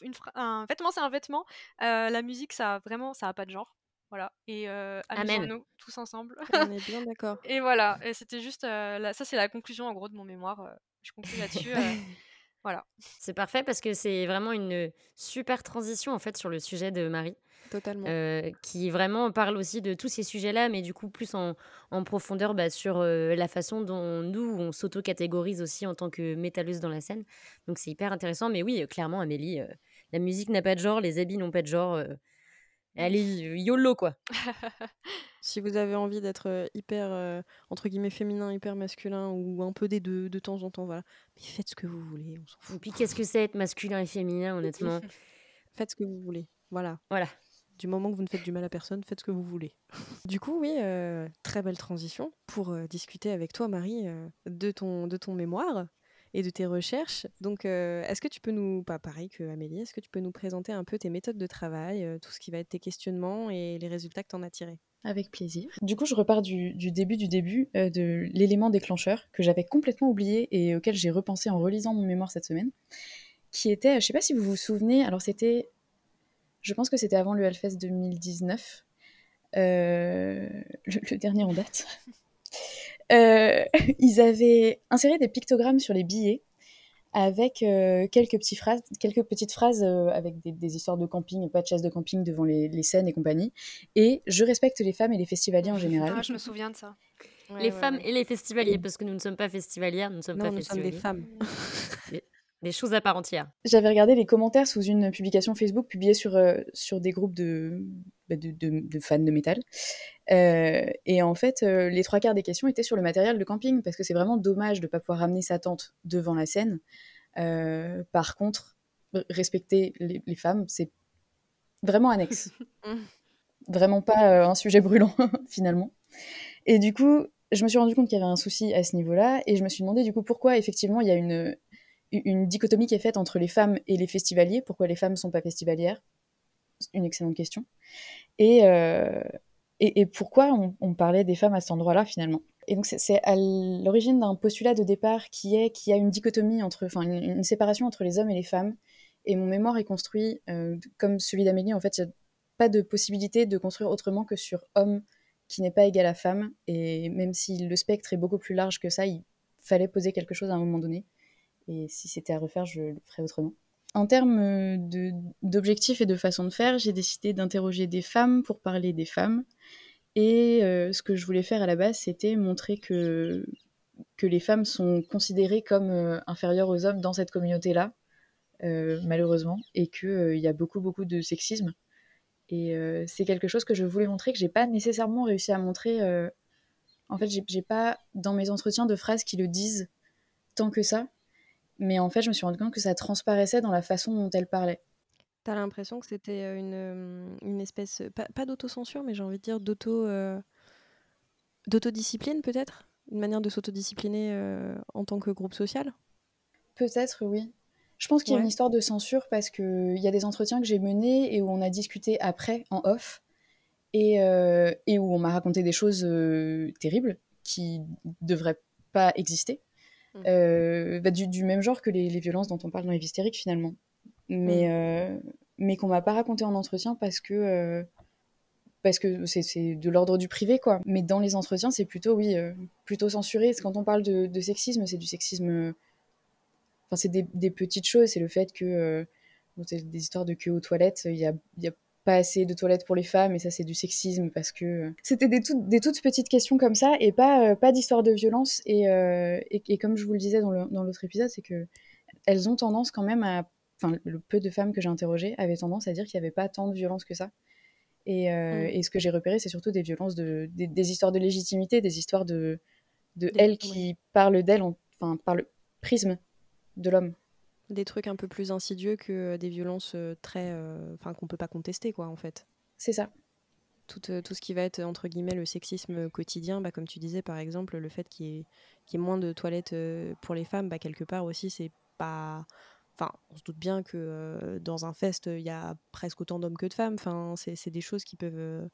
vêtement c'est un vêtement, la musique ça vraiment ça a pas de genre. Voilà. Et euh, amusons-nous tous ensemble. On est bien d'accord. et voilà. Et c'était juste. ça, c'est la conclusion en gros de mon mémoire. je conclue là-dessus. voilà. C'est parfait parce que c'est vraiment une super transition en fait sur le sujet de Marie. Totalement. qui vraiment parle aussi de tous ces sujets-là, mais du coup plus en, en profondeur bah, sur la façon dont nous, on s'auto-catégorise aussi en tant que métalleuse dans la scène. Donc c'est hyper intéressant. Mais oui, clairement, Amélie, la musique n'a pas de genre, les habits n'ont pas de genre. Allez, YOLO quoi. si vous avez envie d'être hyper, entre guillemets, féminin, hyper masculin ou un peu des deux de temps en temps, voilà. Mais faites ce que vous voulez, on s'en fout. Et puis qu'est-ce que c'est être masculin et féminin, honnêtement? Faites ce que vous voulez, voilà. Voilà. Du moment que vous ne faites du mal à personne, faites ce que vous voulez. du coup, oui, très belle transition pour discuter avec toi, Marie, de, ton, de ton mémoire et de tes recherches. Donc, euh, est-ce que tu peux nous, pas pareil que Amélie, est-ce que tu peux nous présenter un peu tes méthodes de travail, euh, tout ce qui va être tes questionnements et les résultats que tu en as tirés? Avec plaisir. Du coup, je repars du, début du début euh, de l'élément déclencheur que j'avais complètement oublié et auquel j'ai repensé en relisant mon mémoire cette semaine, qui était, je sais pas si vous vous souvenez, alors c'était, je pense que c'était avant le Hellfest 2019, le, le dernier en date. Euh, ils avaient inséré des pictogrammes sur les billets avec euh, quelques, petits phrases, quelques petites phrases euh, avec des, histoires de camping, pas de chasse de camping devant les, scènes et compagnie. Et je respecte les femmes et les festivaliers en général. Ah, je me souviens de ça. les femmes et les festivaliers, parce que nous ne sommes pas festivalières, nous ne sommes pas nous Sommes des femmes. Des, choses à part entière. J'avais regardé les commentaires sous une publication Facebook publiée sur, sur des groupes de, bah, de, fans de métal. Euh, et en fait, euh, les trois quarts des questions étaient sur le matériel de camping, parce que c'est vraiment dommage de ne pas pouvoir ramener sa tente devant la scène. Euh, par contre, respecter les, femmes, c'est vraiment annexe. vraiment pas un sujet brûlant, finalement. Et du coup, je me suis rendu compte qu'il y avait un souci à ce niveau-là, et je me suis demandé du coup pourquoi effectivement il y a une, une dichotomie qui est faite entre les femmes et les festivaliers, pourquoi les femmes ne sont pas festivalières? Une excellente question. Euh, et, et, pourquoi on, parlait des femmes à cet endroit-là finalement? Et donc c'est à l'origine d'un postulat de départ qui est qu'il y a une dichotomie entre, enfin une, séparation entre les hommes et les femmes. Et mon mémoire est construit euh, comme celui d'Amélie. En fait, il n'y a pas de possibilité de construire autrement que sur homme qui n'est pas égal à femme. Et même si le spectre est beaucoup plus large que ça, il fallait poser quelque chose à un moment donné. Et si c'était à refaire, je le ferais autrement. En termes euh, d'objectifs et de façon de faire, j'ai décidé d'interroger des femmes pour parler des femmes. Et euh, ce que je voulais faire à la base, c'était montrer que, que les femmes sont considérées comme euh, inférieures aux hommes dans cette communauté-là, malheureusement, et qu'il y a beaucoup, beaucoup de sexisme. Et c'est quelque chose que je voulais montrer, que j'ai pas nécessairement réussi à montrer. En fait, j'ai pas dans mes entretiens de phrases qui le disent tant que ça. Mais en fait, je me suis rendu compte que ça transparaissait dans la façon dont elle parlait. T'as l'impression que c'était une, une espèce, pas, pas d'autocensure, mais j'ai envie de dire d'auto, d'autodiscipline peut-être? Une manière de s'autodiscipliner en tant que groupe social? Peut-être, oui. Je pense qu'il y a une histoire de censure parce qu'il y a des entretiens que j'ai menés et où on a discuté après, en off, et, et où on m'a raconté des choses terribles qui devraient pas exister. Mmh. Euh, bah, du, même genre que les, violences dont on parle dans les hystériques finalement. Mais, mmh. euh, mais qu'on m'a pas raconté en entretien parce que euh, parce que c'est de l'ordre du privé, quoi. Mais dans les entretiens, c'est plutôt, oui, plutôt censuré. Quand on parle de, sexisme, c'est du sexisme... Enfin, c'est des, petites choses. C'est le fait que... des histoires de queue aux toilettes, il y a, y a, pas assez de toilettes pour les femmes, et ça, c'est du sexisme, parce que... C'était des, des toutes petites questions comme ça, et pas, pas d'histoire de violence. Et, et, comme je vous le disais dans l'autre épisode, c'est que elles ont tendance quand même à... Enfin, le peu de femmes que j'ai interrogées avaient tendance à dire qu'il n'y avait pas tant de violence que ça. Et, euh, mm. et ce que j'ai repéré, c'est surtout des violences, de, des, histoires de légitimité, des histoires de, de elles qui parlent d'elles, enfin, par le prisme de l'homme. Des trucs un peu plus insidieux que des violences euh, très. Euh, enfin, qu'on peut pas contester, quoi, en fait. C'est ça. Tout, tout, ce qui va être, entre guillemets, le sexisme quotidien, bah, comme tu disais, par exemple, le fait qu'il y, ait moins de toilettes pour les femmes, bah, quelque part aussi, c'est pas Enfin, on se doute bien que euh, dans un fest, il y a presque autant d'hommes que de femmes. Enfin, c'est des choses qui peuvent. Euh,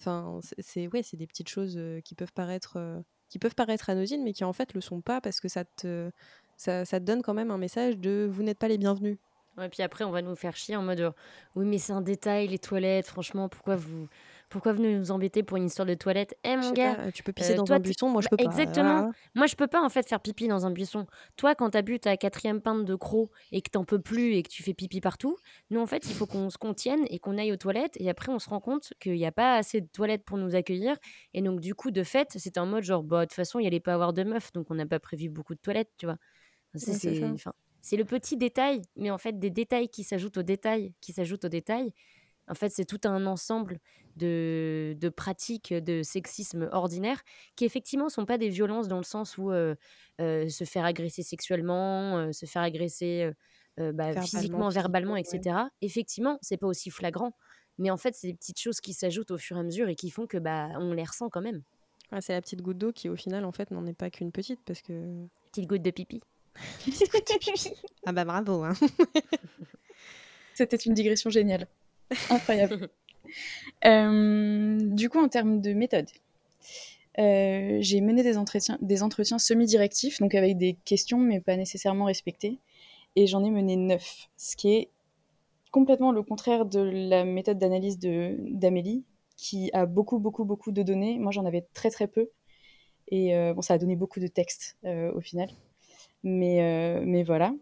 Enfin, c'est ouais, c'est des petites choses qui peuvent paraître qui peuvent paraître anodines, mais qui en fait le sont pas parce que ça te ça, ça te donne quand même un message de vous n'êtes pas les bienvenus. Ouais, puis après, on va nous faire chier en mode oui, mais c'est un détail, les toilettes, franchement, pourquoi vous, pourquoi venez nous embêter pour une histoire de toilette? Eh mon gars, tu peux pisser dans un buisson, moi je peux pas. Exactement. Moi je peux pas en fait faire pipi dans un buisson. Toi, quand t'as bu ta quatrième pinte de croc et que t'en peux plus et que tu fais pipi partout, nous en fait, il faut qu'on se contienne et qu'on aille aux toilettes. Et après, on se rend compte qu'il n'y a pas assez de toilettes pour nous accueillir. Et donc, du coup, de fait, c'est en mode genre, bah, de toute façon, il n'y allait pas avoir de meufs, donc on n'a pas prévu beaucoup de toilettes, tu vois. C'est le petit détail, mais en fait, des détails qui s'ajoutent aux détails, qui s'ajoutent aux détails. En fait, c'est tout un ensemble de, de, pratiques de sexisme ordinaire qui, effectivement, ne sont pas des violences dans le sens où euh, euh, se faire agresser sexuellement, euh, se faire agresser bah, physiquement, verbalement, etc. Effectivement, c'est pas aussi flagrant. Mais en fait, c'est des petites choses qui s'ajoutent au fur et à mesure et qui font que bah, on les ressent quand même. c'est la petite goutte d'eau qui, au final, en fait, n'en est pas qu'une petite parce que. Petite goutte de pipi. Ah bah bravo. Hein. C'était une digression géniale. Incroyable. Euh, du coup, en termes de méthode, euh, j'ai mené des entretiens, des entretiens semi-directifs, donc avec des questions, mais pas nécessairement respectées. Et j'en ai mené neuf, ce qui est complètement le contraire de la méthode d'analyse d'Amélie, qui a beaucoup, beaucoup, beaucoup de données. Moi, j'en avais très, très peu. Et euh, bon, ça a donné beaucoup de textes au final. Mais, euh, mais voilà.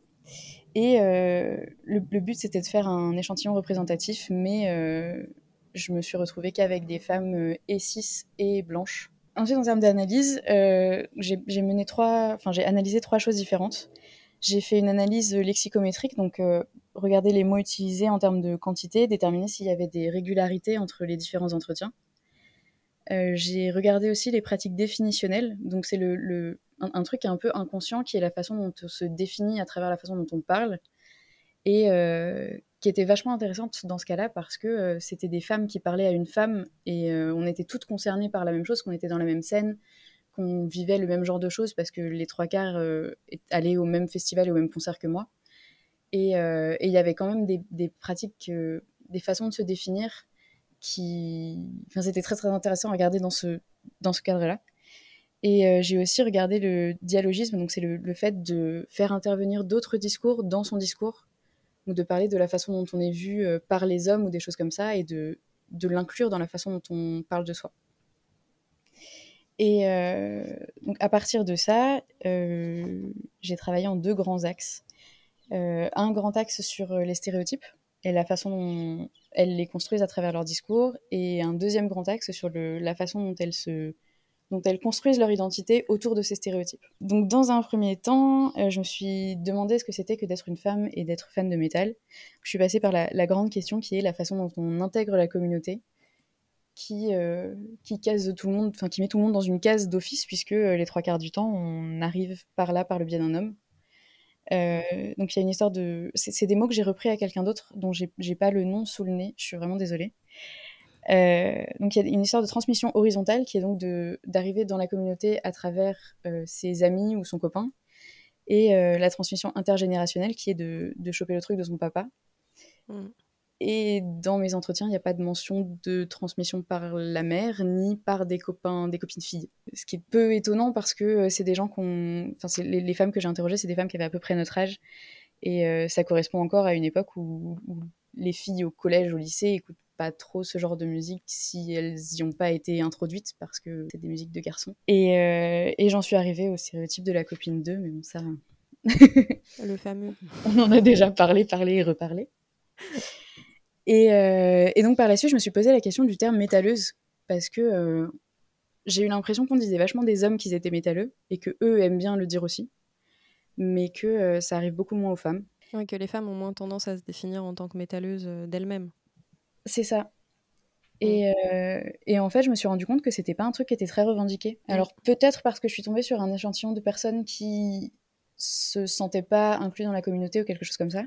Et euh, le, but, c'était de faire un échantillon représentatif, mais euh, je me suis retrouvée qu'avec des femmes et cis et blanches. Ensuite, en termes d'analyse, j'ai mené trois, enfin, j'ai analysé trois choses différentes. J'ai fait une analyse lexicométrique, donc regarder les mots utilisés en termes de quantité, déterminer s'il y avait des régularités entre les différents entretiens. J'ai regardé aussi les pratiques définitionnelles, donc c'est le, un, truc un peu inconscient qui est la façon dont on se définit à travers la façon dont on parle et euh, qui était vachement intéressante dans ce cas-là parce que euh, c'était des femmes qui parlaient à une femme et euh, on était toutes concernées par la même chose, qu'on était dans la même scène, qu'on vivait le même genre de choses parce que les trois quarts allaient au même festival et au même concert que moi. Et il y avait quand même des pratiques, des façons de se définir qui... C'était très très intéressant à regarder dans ce, cadre-là. Et euh, j'ai aussi regardé le dialogisme, donc c'est le, fait de faire intervenir d'autres discours dans son discours, donc de parler de la façon dont on est vu euh, par les hommes ou des choses comme ça, et de, de l'inclure dans la façon dont on parle de soi. Et euh, donc à partir de ça, j'ai travaillé en deux grands axes. un grand axe sur les stéréotypes et la façon dont elles les construisent à travers leur discours, et un deuxième grand axe sur la façon dont elles construisent leur identité autour de ces stéréotypes. Donc dans un premier temps, euh, je me suis demandé ce que c'était que d'être une femme et d'être fan de métal. Je suis passée par la, grande question qui est la façon dont on intègre la communauté, qui, euh, tout le monde, enfin qui met tout le monde dans une case d'office puisque euh, les trois quarts du temps on arrive par là par le biais d'un homme. Donc il y a une histoire de, c'est des mots que j'ai repris à quelqu'un d'autre dont j'ai pas le nom sous le nez. Je suis vraiment désolée. Euh, donc il y a une histoire de transmission horizontale qui est donc d'arriver dans la communauté à travers euh, ses amis ou son copain, et euh, la transmission intergénérationnelle qui est de, de, choper le truc de son papa. Mm. Et dans mes entretiens, il n'y a pas de mention de transmission par la mère ni par des copains, des copines filles. Ce qui est peu étonnant parce que c'est des gens qu'on, enfin les, les, femmes que j'ai interrogées, c'est des femmes qui avaient à peu près notre âge, et ça correspond encore à une époque où, où les filles au collège, au lycée écoutent pas trop ce genre de musique si elles n'y ont pas été introduites parce que c'est des musiques de garçons. Et, euh, et j'en suis arrivée au stéréotype de la copine 2, mais bon, ça. Le fameux. On en a déjà parlé, parlé et reparlé. Et, euh, et, donc par la suite, je me suis posé la question du terme métalleuse parce que euh, j'ai eu l'impression qu'on disait vachement des hommes qu'ils étaient métalleux et que eux aiment bien le dire aussi, mais que ça arrive beaucoup moins aux femmes. Ouais, que les femmes ont moins tendance à se définir en tant que métalleuses d'elles-mêmes. C'est ça. Euh, et, en fait, je me suis rendu compte que c'était pas un truc qui était très revendiqué. Alors peut-être parce que je suis tombée sur un échantillon de personnes qui se sentaient pas inclus dans la communauté ou quelque chose comme ça.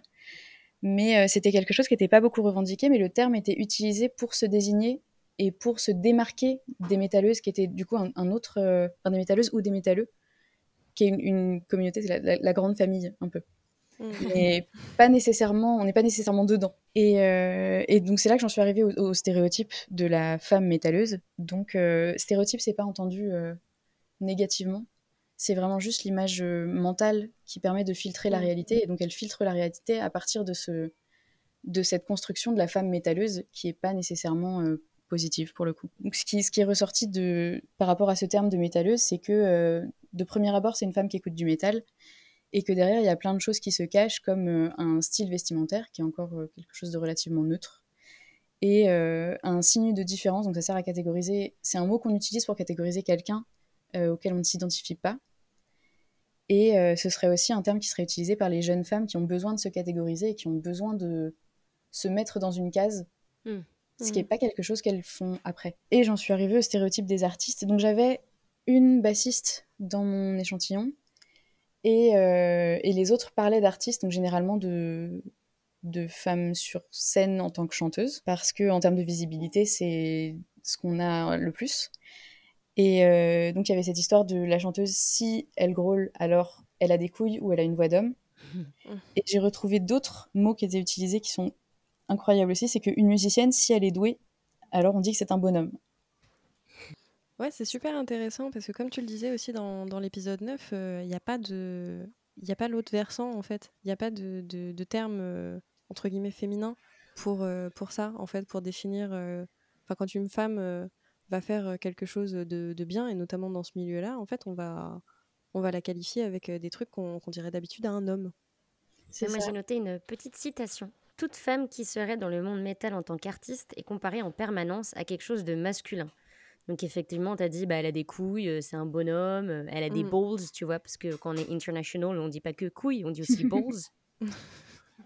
Mais euh, c'était quelque chose qui n'était pas beaucoup revendiqué, mais le terme était utilisé pour se désigner et pour se démarquer des métalleuses qui étaient du coup un, autre, euh, des métalleuses ou des métalleux, qui est une, communauté, c'est la, grande famille un peu. Mmh. mais pas nécessairement, on n'est pas nécessairement dedans. Et, euh, et donc c'est là que j'en suis arrivée au, stéréotype de la femme métalleuse. Donc euh, stéréotype, c'est pas entendu négativement, c'est vraiment juste l'image mentale qui permet de filtrer la mmh. réalité. Et donc elle filtre la réalité à partir de, ce, de cette construction de la femme métalleuse qui est pas nécessairement positive pour le coup. Donc ce qui, ce qui est ressorti de, par rapport à ce terme de métalleuse, c'est que de premier abord, c'est une femme qui écoute du métal et que derrière, il y a plein de choses qui se cachent, comme euh, un style vestimentaire, qui est encore euh, quelque chose de relativement neutre, et euh, un signe de différence, donc ça sert à catégoriser, c'est un mot qu'on utilise pour catégoriser quelqu'un auquel on ne s'identifie pas, et ce serait aussi un terme qui serait utilisé par les jeunes femmes qui ont besoin de se catégoriser et qui ont besoin de se mettre dans une case, mmh. ce qui n'est mmh. pas quelque chose qu'elles font après. Et j'en suis arrivée au stéréotype des artistes. Donc j'avais une bassiste dans mon échantillon euh, et, les autres parlaient d'artistes, donc généralement de, de femmes sur scène en tant que chanteuses, parce que en termes de visibilité, c'est ce qu'on a le plus. Et euh, donc il y avait cette histoire de la chanteuse, si elle grôle, alors elle a des couilles ou elle a une voix d'homme. Et j'ai retrouvé d'autres mots qui étaient utilisés qui sont incroyables aussi, c'est qu'une musicienne, si elle est douée, alors on dit que c'est un bonhomme. Ouais, c'est super intéressant parce que comme tu le disais aussi dans, dans l'épisode 9, il n'y a pas de il a pas l'autre versant en fait. Il n'y a pas de, de, de terme euh, entre guillemets féminin pour, euh, pour ça en fait, pour définir euh, enfin quand une femme va faire quelque chose de, de, bien et notamment dans ce milieu-là, en fait, on va on va la qualifier avec des trucs qu'on dirait d'habitude à un homme. Moi, j'ai noté une petite citation. Toute femme qui serait dans le monde métal en tant qu'artiste est comparée en permanence à quelque chose de masculin. Donc effectivement, tu as dit, bah, elle a des couilles, c'est un bonhomme, elle a des mmh. balls, tu vois, parce que quand on est international, on dit pas que couilles, on dit aussi balls.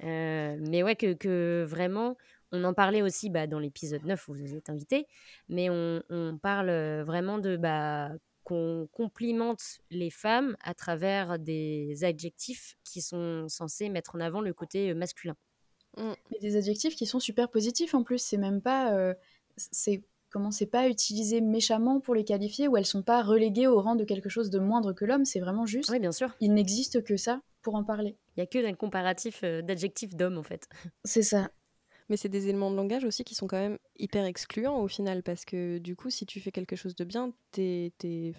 Euh, mais ouais, que, que, vraiment, on en parlait aussi bah, dans l'épisode 9 où vous êtes invité, mais on, on parle vraiment de bah, qu'on complimente les femmes à travers des adjectifs qui sont censés mettre en avant le côté masculin. Mmh. Et des adjectifs qui sont super positifs en plus, c'est même pas. c'est comment c'est pas utilisé méchamment pour les qualifier, ou elles sont pas reléguées au rang de quelque chose de moindre que l'homme, c'est vraiment juste. Oui, bien sûr. Il n'existe que ça pour en parler. Il y a que un comparatif euh, d'adjectifs d'homme en fait. C'est ça. Mais c'est des éléments de langage aussi qui sont quand même hyper excluants au final, parce que du coup, si tu fais quelque chose de bien, t'es es,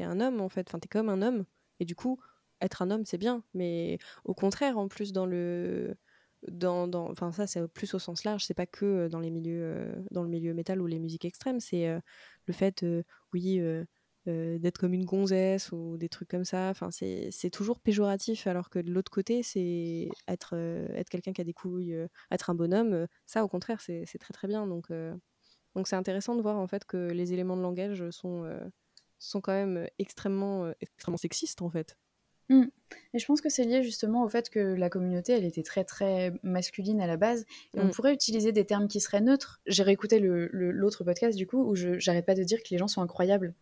un homme en fait, enfin, t'es comme un homme, et du coup, être un homme, c'est bien, mais au contraire, en plus, dans le dans, enfin ça c'est plus au sens large, c'est pas que dans les milieux, dans le milieu métal ou les musiques extrêmes, c'est le fait, oui, d'être comme une gonzesse ou des trucs comme ça. Enfin c'est toujours péjoratif, alors que de l'autre côté c'est être être quelqu'un qui a des couilles, être un bonhomme, ça au contraire c'est très très bien. Donc donc c'est intéressant de voir en fait que les éléments de langage sont sont quand même extrêmement extrêmement sexistes en fait. Mmh. Et je pense que c'est lié justement au fait que la communauté, elle était très très masculine à la base. Et on mmh. pourrait utiliser des termes qui seraient neutres. J'ai réécouté l'autre podcast du coup où j'arrête pas de dire que les gens sont incroyables.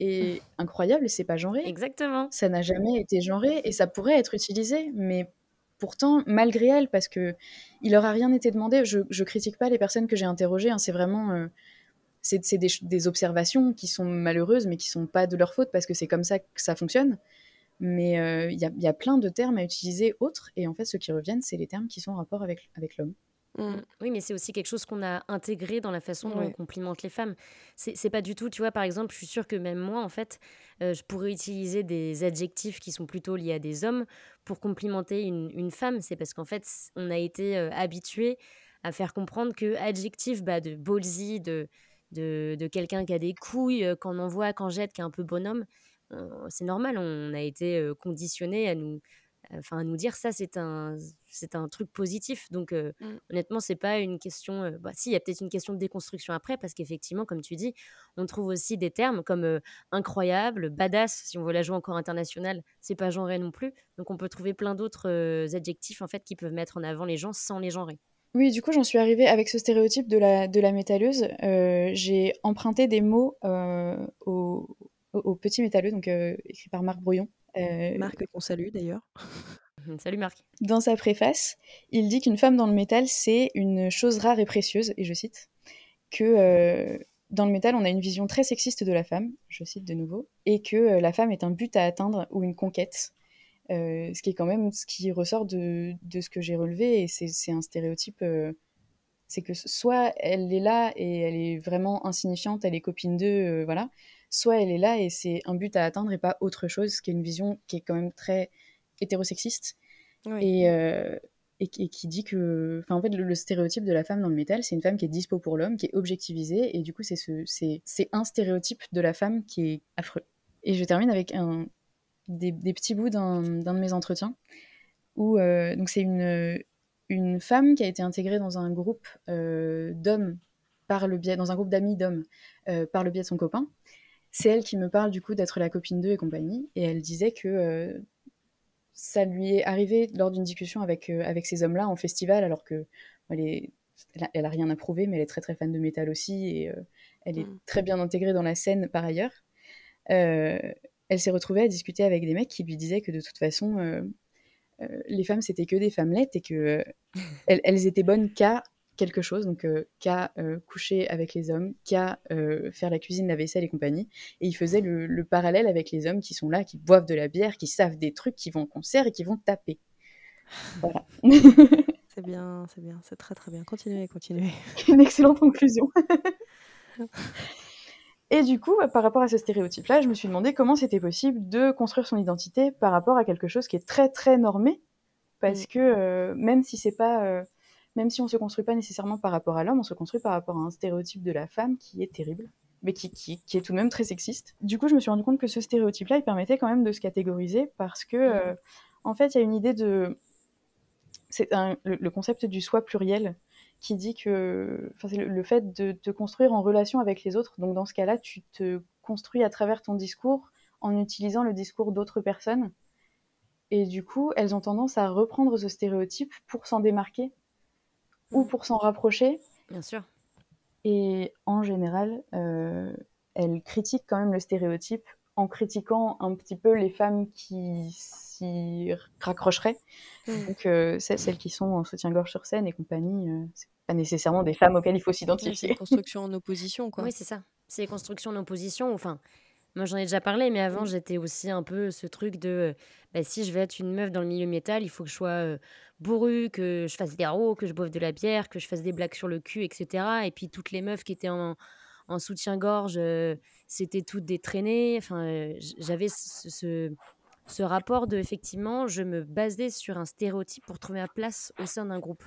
Et incroyable, c'est pas genré. Exactement. Ça n'a jamais été genré et ça pourrait être utilisé, mais pourtant, malgré elle, parce que il leur a rien été demandé. Je, je critique pas les personnes que j'ai interrogées. Hein, c'est vraiment. Euh, c'est des, des, observations qui sont malheureuses, mais qui sont pas de leur faute parce que c'est comme ça que ça fonctionne. Mais euh, il y, a plein de termes à utiliser autres, et en fait, ceux qui reviennent, c'est les termes qui sont en rapport avec, avec l'homme. Mmh. Oui, mais c'est aussi quelque chose qu'on a intégré dans la façon dont on complimente les femmes. C'est pas du tout, tu vois, par exemple, je suis sûre que même moi, en fait, euh, je pourrais utiliser des adjectifs qui sont plutôt liés à des hommes pour complimenter une, une femme. C'est parce qu'en fait, on a été euh, habitué à faire comprendre que adjectif bah, de ballsy, de, de, de quelqu'un qui a des couilles, qu'on envoie, qu'on jette, qui est un peu bonhomme, c'est normal, on a été conditionné à nous, enfin nous dire ça c'est un c'est un truc positif donc mmh. honnêtement c'est pas une question bah si il y a peut-être une question de déconstruction après parce qu'effectivement comme tu dis on trouve aussi des termes comme incroyable badass si on veut la jouer encore international c'est pas genré non plus donc on peut trouver plein d'autres adjectifs en fait qui peuvent mettre en avant les gens sans les genrer oui, du coup, j'en suis arrivée avec ce stéréotype de la, de la métalleuse. j'ai emprunté des mots au, au, Petit Métalleux, donc euh, écrit par Marc Brouillon. Euh, Marc qu'on salue d'ailleurs. Salut Marc. Dans sa préface, il dit qu'une femme dans le métal, c'est une chose rare et précieuse, et je cite, que euh, dans le métal, on a une vision très sexiste de la femme, je cite de nouveau, et que la femme est un but à atteindre ou une conquête. ce qui est quand même ce qui ressort de, de ce que j'ai relevé, et c'est un stéréotype c'est que soit elle est là et elle est vraiment insignifiante, elle est copine d'eux, voilà, soit elle est là et c'est un but à atteindre et pas autre chose, ce qui est une vision qui est quand même très hétérosexiste et, et, qui dit que, enfin en fait le, stéréotype de la femme dans le métal, c'est une femme qui est dispo pour l'homme, qui est objectivisée et du coup c'est ce, c'est un stéréotype de la femme qui est affreux. Et je termine avec un, des, petits bouts d'un de mes entretiens où donc c'est une une femme qui a été intégrée dans un groupe euh, d'hommes par le biais, dans un groupe d'amis d'hommes euh, par le biais de son copain. C'est elle qui me parle du coup d'être la copine d'eux et compagnie. Et elle disait que euh, ça lui est arrivé lors d'une discussion avec, avec ces hommes-là en festival, alors que elle, est, elle, a, rien à prouver, mais elle est très très fan de métal aussi et elle est mm. très bien intégrée dans la scène par ailleurs. elle s'est retrouvée à discuter avec des mecs qui lui disaient que de toute façon, euh, les femmes, c'était que des femmelettes et que euh, elles, étaient bonnes qu'à quelque chose, donc euh, qu'à coucher avec les hommes, qu'à faire la cuisine, la vaisselle et compagnie. Et il faisait le, parallèle avec les hommes qui sont là, qui boivent de la bière, qui savent des trucs, qui vont en concert et qui vont taper. Voilà. c'est bien, c'est bien, c'est très très bien. Continuez, continuez. Une excellente conclusion. Et du coup, par rapport à ce stéréotype-là, je me suis demandé comment c'était possible de construire son identité par rapport à quelque chose qui est très très normé, parce mm. que euh, même si c'est pas, euh, même si on se construit pas nécessairement par rapport à l'homme, on se construit par rapport à un stéréotype de la femme qui est terrible, mais qui, qui, est tout de même très sexiste. Du coup, je me suis rendu compte que ce stéréotype-là, il permettait quand même de se catégoriser, parce que, mm. euh, en fait, il y a une idée de, c'est le, concept du soi pluriel qui dit que c'est le, fait de te construire en relation avec les autres. Donc dans ce cas-là, tu te construis à travers ton discours en utilisant le discours d'autres personnes. Et du coup, elles ont tendance à reprendre ce stéréotype pour s'en démarquer ou pour s'en rapprocher. Bien sûr. Et en général, euh, elles critiquent quand même le stéréotype en critiquant un petit peu les femmes qui s'y raccrocheraient. Mm. Donc, euh, celles qui sont en soutien-gorge sur scène et compagnie, euh, pas nécessairement des femmes auxquelles il faut s'identifier. c'est des constructions en opposition, quoi. Oui, c'est ça. C'est des constructions en opposition. Enfin, moi, j'en ai déjà parlé, mais avant, j'étais aussi un peu ce truc de bah, si je veux être une meuf dans le milieu métal, il faut que je sois euh, bourrue, que je fasse des roues, que je boive de la bière, que je fasse des blagues sur le cul, etc. Et puis, toutes les meufs qui étaient en, en soutien-gorge, euh, c'était toutes des traînées. Enfin, euh, j'avais ce, ce, ce rapport de effectivement, je me basais sur un stéréotype pour trouver ma place au sein d'un groupe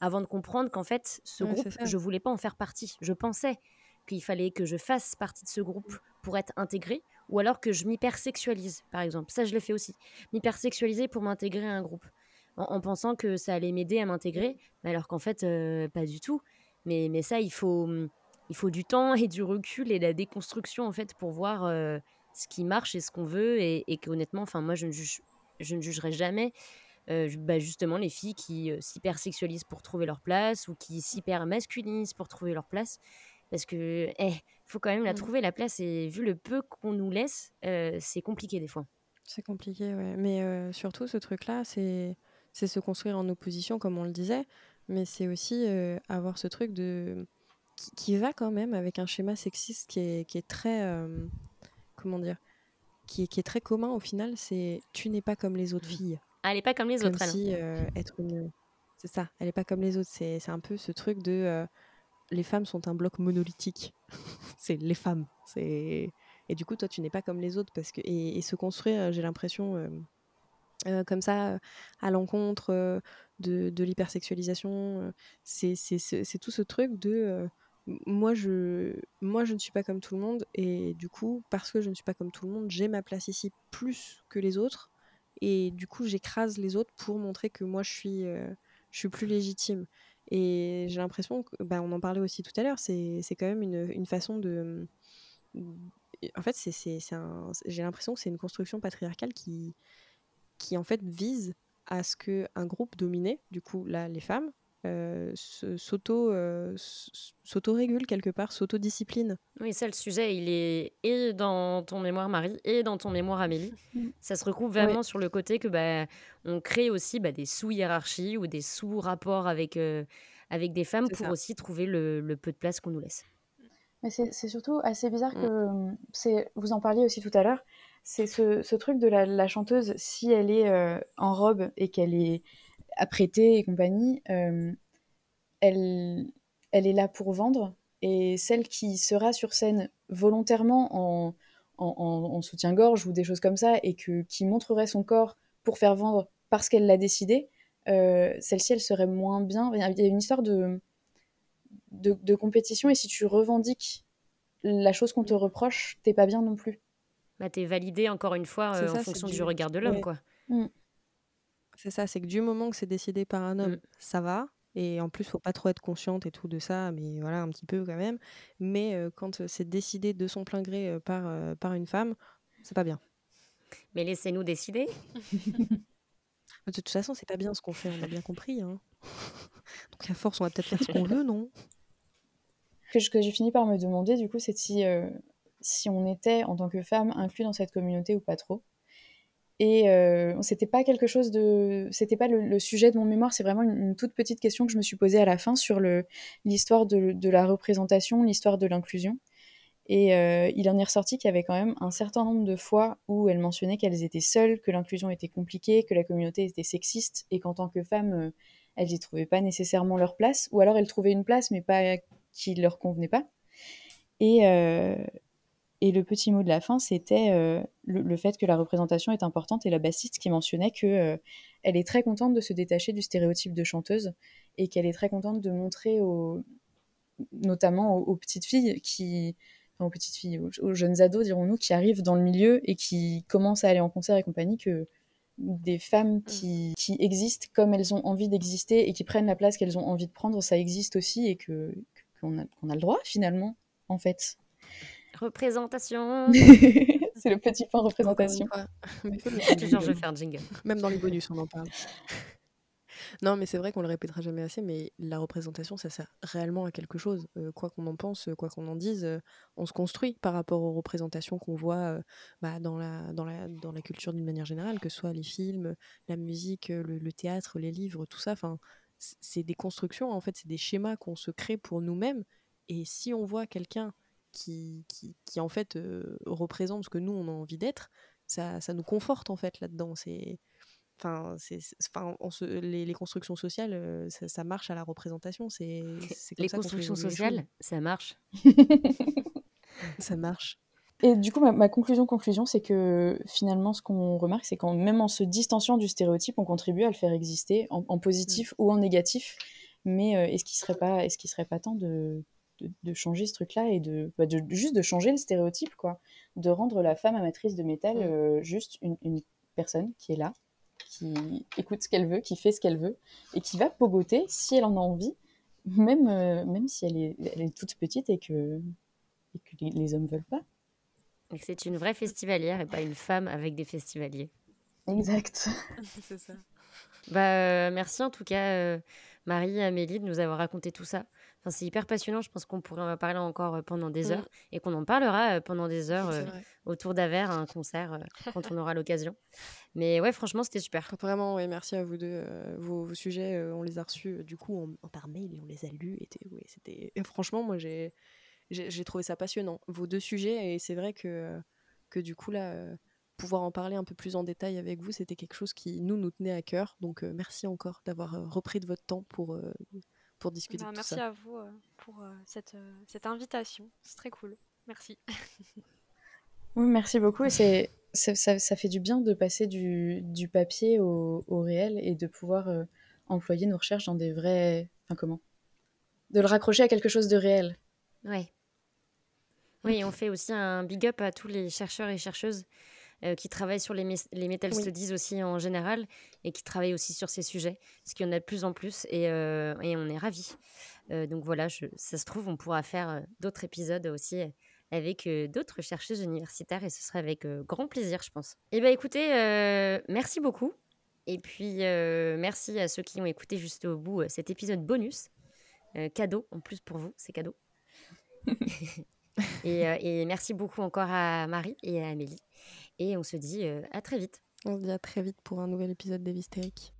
avant de comprendre qu'en fait, ce groupe, je voulais pas en faire partie. Je pensais qu'il fallait que je fasse partie de ce groupe pour être intégrée, ou alors que je m'hypersexualise, par exemple. Ça, je l'ai fait aussi. M'hypersexualiser pour m'intégrer à un groupe, en, pensant que ça allait m'aider à m'intégrer, alors qu'en fait, euh, pas du tout. Mais, mais ça, il faut, il faut du temps et du recul et la déconstruction, en fait, pour voir euh, ce qui marche et ce qu'on veut, et, et qu'honnêtement, enfin, moi, je ne, juge, je ne jugerai jamais euh, bah, justement les filles qui s'hypersexualisent pour trouver leur place ou qui s'hyper-masculinisent pour trouver leur place. Parce que, eh, faut quand même la mmh. trouver la place et vu le peu qu'on nous laisse, euh, c'est compliqué des fois. C'est compliqué, ouais. Mais surtout, ce truc-là, c'est c'est se construire en opposition, comme on le disait, mais c'est aussi avoir ce truc de qui, va quand même avec un schéma sexiste qui est, qui est très comment dire qui est, qui est très commun au final. C'est tu n'es pas comme les autres mmh. filles. Ah, elle n'est pas comme les autres. Si, euh, être C'est ça, elle n'est pas comme les autres. C'est un peu ce truc de les femmes sont un bloc monolithique. c'est les femmes. C'est et du coup toi tu n'es pas comme les autres parce que et, se construire, j'ai l'impression euh, comme ça à l'encontre de, de l'hypersexualisation, c'est tout ce truc de moi je moi je ne suis pas comme tout le monde et du coup parce que je ne suis pas comme tout le monde j'ai ma place ici plus que les autres et du coup j'écrase les autres pour montrer que moi je suis, euh, je suis plus légitime. Et j'ai l'impression, que, bah, on en parlait aussi tout à l'heure, c'est quand même une, une, façon de... En fait, c'est j'ai l'impression que c'est une construction patriarcale qui, qui en fait vise à ce qu'un groupe dominé, du coup là les femmes, euh, s'auto euh, s'auto-régule quelque part, s'auto-discipline. Oui, ça, le sujet, il est et dans ton mémoire Marie et dans ton mémoire Amélie. Mm. ça se recoupe vraiment sur le côté que bah, on crée aussi bah, des sous-hiérarchies ou des sous-rapports avec, euh, avec des femmes pour aussi trouver le, peu de place qu'on nous laisse. Mais c'est surtout assez bizarre mm. que, c'est vous en parliez aussi tout à l'heure, c'est ce, truc de la, chanteuse, si elle est euh, en robe et qu'elle est apprêtée et compagnie, euh, elle, elle est là pour vendre. Et celle qui sera sur scène volontairement en, en, soutien-gorge ou des choses comme ça et que, qui montrerait son corps pour faire vendre parce qu'elle l'a décidé, euh, celle-ci, elle serait moins bien. Il y a une histoire de, de, compétition et si tu revendiques la chose qu'on te reproche, t'es pas bien non plus. Bah, t'es validé encore une fois euh, en fonction du... regard de l'homme, quoi. Mm. C'est ça, c'est que du moment que c'est décidé par un homme, mm. ça va. Et en plus, faut pas trop être consciente et tout de ça, mais voilà, un petit peu quand même. Mais euh, quand c'est décidé de son plein gré par, par une femme, c'est pas bien. Mais laissez-nous décider. De toute façon, c'est pas bien ce qu'on fait, on a bien compris. Hein. Donc à force, on va peut-être faire ce qu'on veut, non? Que, que j'ai fini par me demander, du coup, c'est si, euh, si on était, en tant que femme, inclus dans cette communauté ou pas trop? Et euh, c'était pas quelque chose de. C'était pas le, sujet de mon mémoire, c'est vraiment une, toute petite question que je me suis posée à la fin sur l'histoire de, de, la représentation, l'histoire de l'inclusion. Et euh, il en est ressorti qu'il y avait quand même un certain nombre de fois où elles mentionnaient qu'elles étaient seules, que l'inclusion était compliquée, que la communauté était sexiste, et qu'en tant que femmes, euh, elles n'y trouvaient pas nécessairement leur place, ou alors elles trouvaient une place, mais pas qui leur convenait pas. Et, euh, et le petit mot de la fin, c'était le, fait que la représentation est importante, et la bassiste qui mentionnait que elle est très contente de se détacher du stéréotype de chanteuse, et qu'elle est très contente de montrer aux, notamment aux petites filles qui aux petites filles, aux, jeunes ados, dirons-nous, qui arrivent dans le milieu et qui commencent à aller en concert et compagnie, que des femmes mm. qui, qui existent comme elles ont envie d'exister et qui prennent la place qu'elles ont envie de prendre, ça existe aussi et que qu'on a, a, le droit finalement, en fait. Représentation. C'est le petit point représentation. je vais faire un jingle. Même dans les bonus, on en parle. Non, mais c'est vrai qu'on le répétera jamais assez, mais la représentation, ça sert réellement à quelque chose. Euh, quoi qu'on en pense, quoi qu'on en dise, euh, on se construit par rapport aux représentations qu'on voit euh, bah, dans, la, dans, la, dans la culture d'une manière générale, que ce soit les films, la musique, le, théâtre, les livres, tout ça. Enfin, c'est des constructions, en fait, c'est des schémas qu'on se crée pour nous-mêmes. Et si on voit quelqu'un qui, qui, qui, en fait, représente ce que nous, on a envie d'être, ça, ça nous conforte, en fait, là-dedans. C'est Enfin, c'est, enfin les, les, constructions sociales, euh, ça, marche à la représentation. C'est, les constructions sociales, ça marche. ça marche. Et du coup, ma, conclusion, conclusion, c'est que finalement, ce qu'on remarque, c'est qu'en même en se distanciant du stéréotype, on contribue à le faire exister en, positif mmh. ou en négatif. Mais euh, est-ce qu'il serait pas, est-ce qu'il serait pas temps de, de, changer ce truc-là et de, bah, de, juste de changer le stéréotype, quoi, de rendre la femme amatrice de métal mmh. euh, juste une, une personne qui est là, qui écoute ce qu'elle veut, qui fait ce qu'elle veut, et qui va pogoter si elle en a envie, même, euh, même si elle est, elle est, toute petite et que, et que les, les, hommes veulent pas. C'est une vraie festivalière et pas une femme avec des festivaliers. Exact. C'est ça. Bah, euh, merci en tout cas, euh, Marie, Amélie, de nous avoir raconté tout ça c'est hyper passionnant. Je pense qu'on pourrait en parler encore pendant des mmh. heures et qu'on en parlera pendant des heures autour d'Aver, un concert, quand on aura l'occasion. Mais ouais, franchement, c'était super. Vraiment, ouais, merci à vous deux. Vos, sujets, on les a reçus du coup en, par mail et on les a lus. Et ouais, c'était... franchement, moi, j'ai, j'ai, trouvé ça passionnant. Vos deux sujets, et c'est vrai que, que du coup, là, pouvoir en parler un peu plus en détail avec vous, c'était quelque chose qui nous, nous tenait à cœur. Donc, merci encore d'avoir repris de votre temps pour pour discuter bah, de tout ça. Merci à vous euh, pour euh, cette, euh, cette invitation. C'est très cool. Merci. oui, merci beaucoup. C'est, ça, ça, fait du bien de passer du, du papier au, au, réel et de pouvoir employer nos recherches dans des vrais. Enfin, comment? De le raccrocher à quelque chose de réel. Ouais. Oui, on fait aussi un big up à tous les chercheurs et chercheuses euh, qui travaillent sur les, les metal studies aussi en général et qui travaillent aussi sur ces sujets, parce qu'il y en a de plus en plus et, euh, et on est ravis. Euh, donc voilà, je, ça se trouve, on pourra faire d'autres épisodes aussi avec d'autres chercheuses universitaires et ce sera avec grand plaisir, je pense. Eh bien écoutez, merci beaucoup. Et puis merci à ceux qui ont écouté juste au bout cet épisode bonus. cadeau en plus pour vous, c'est cadeau. et, et, merci beaucoup encore à Marie et à Amélie. Et on se dit à très vite. On se dit à très vite pour un nouvel épisode des Hystériques.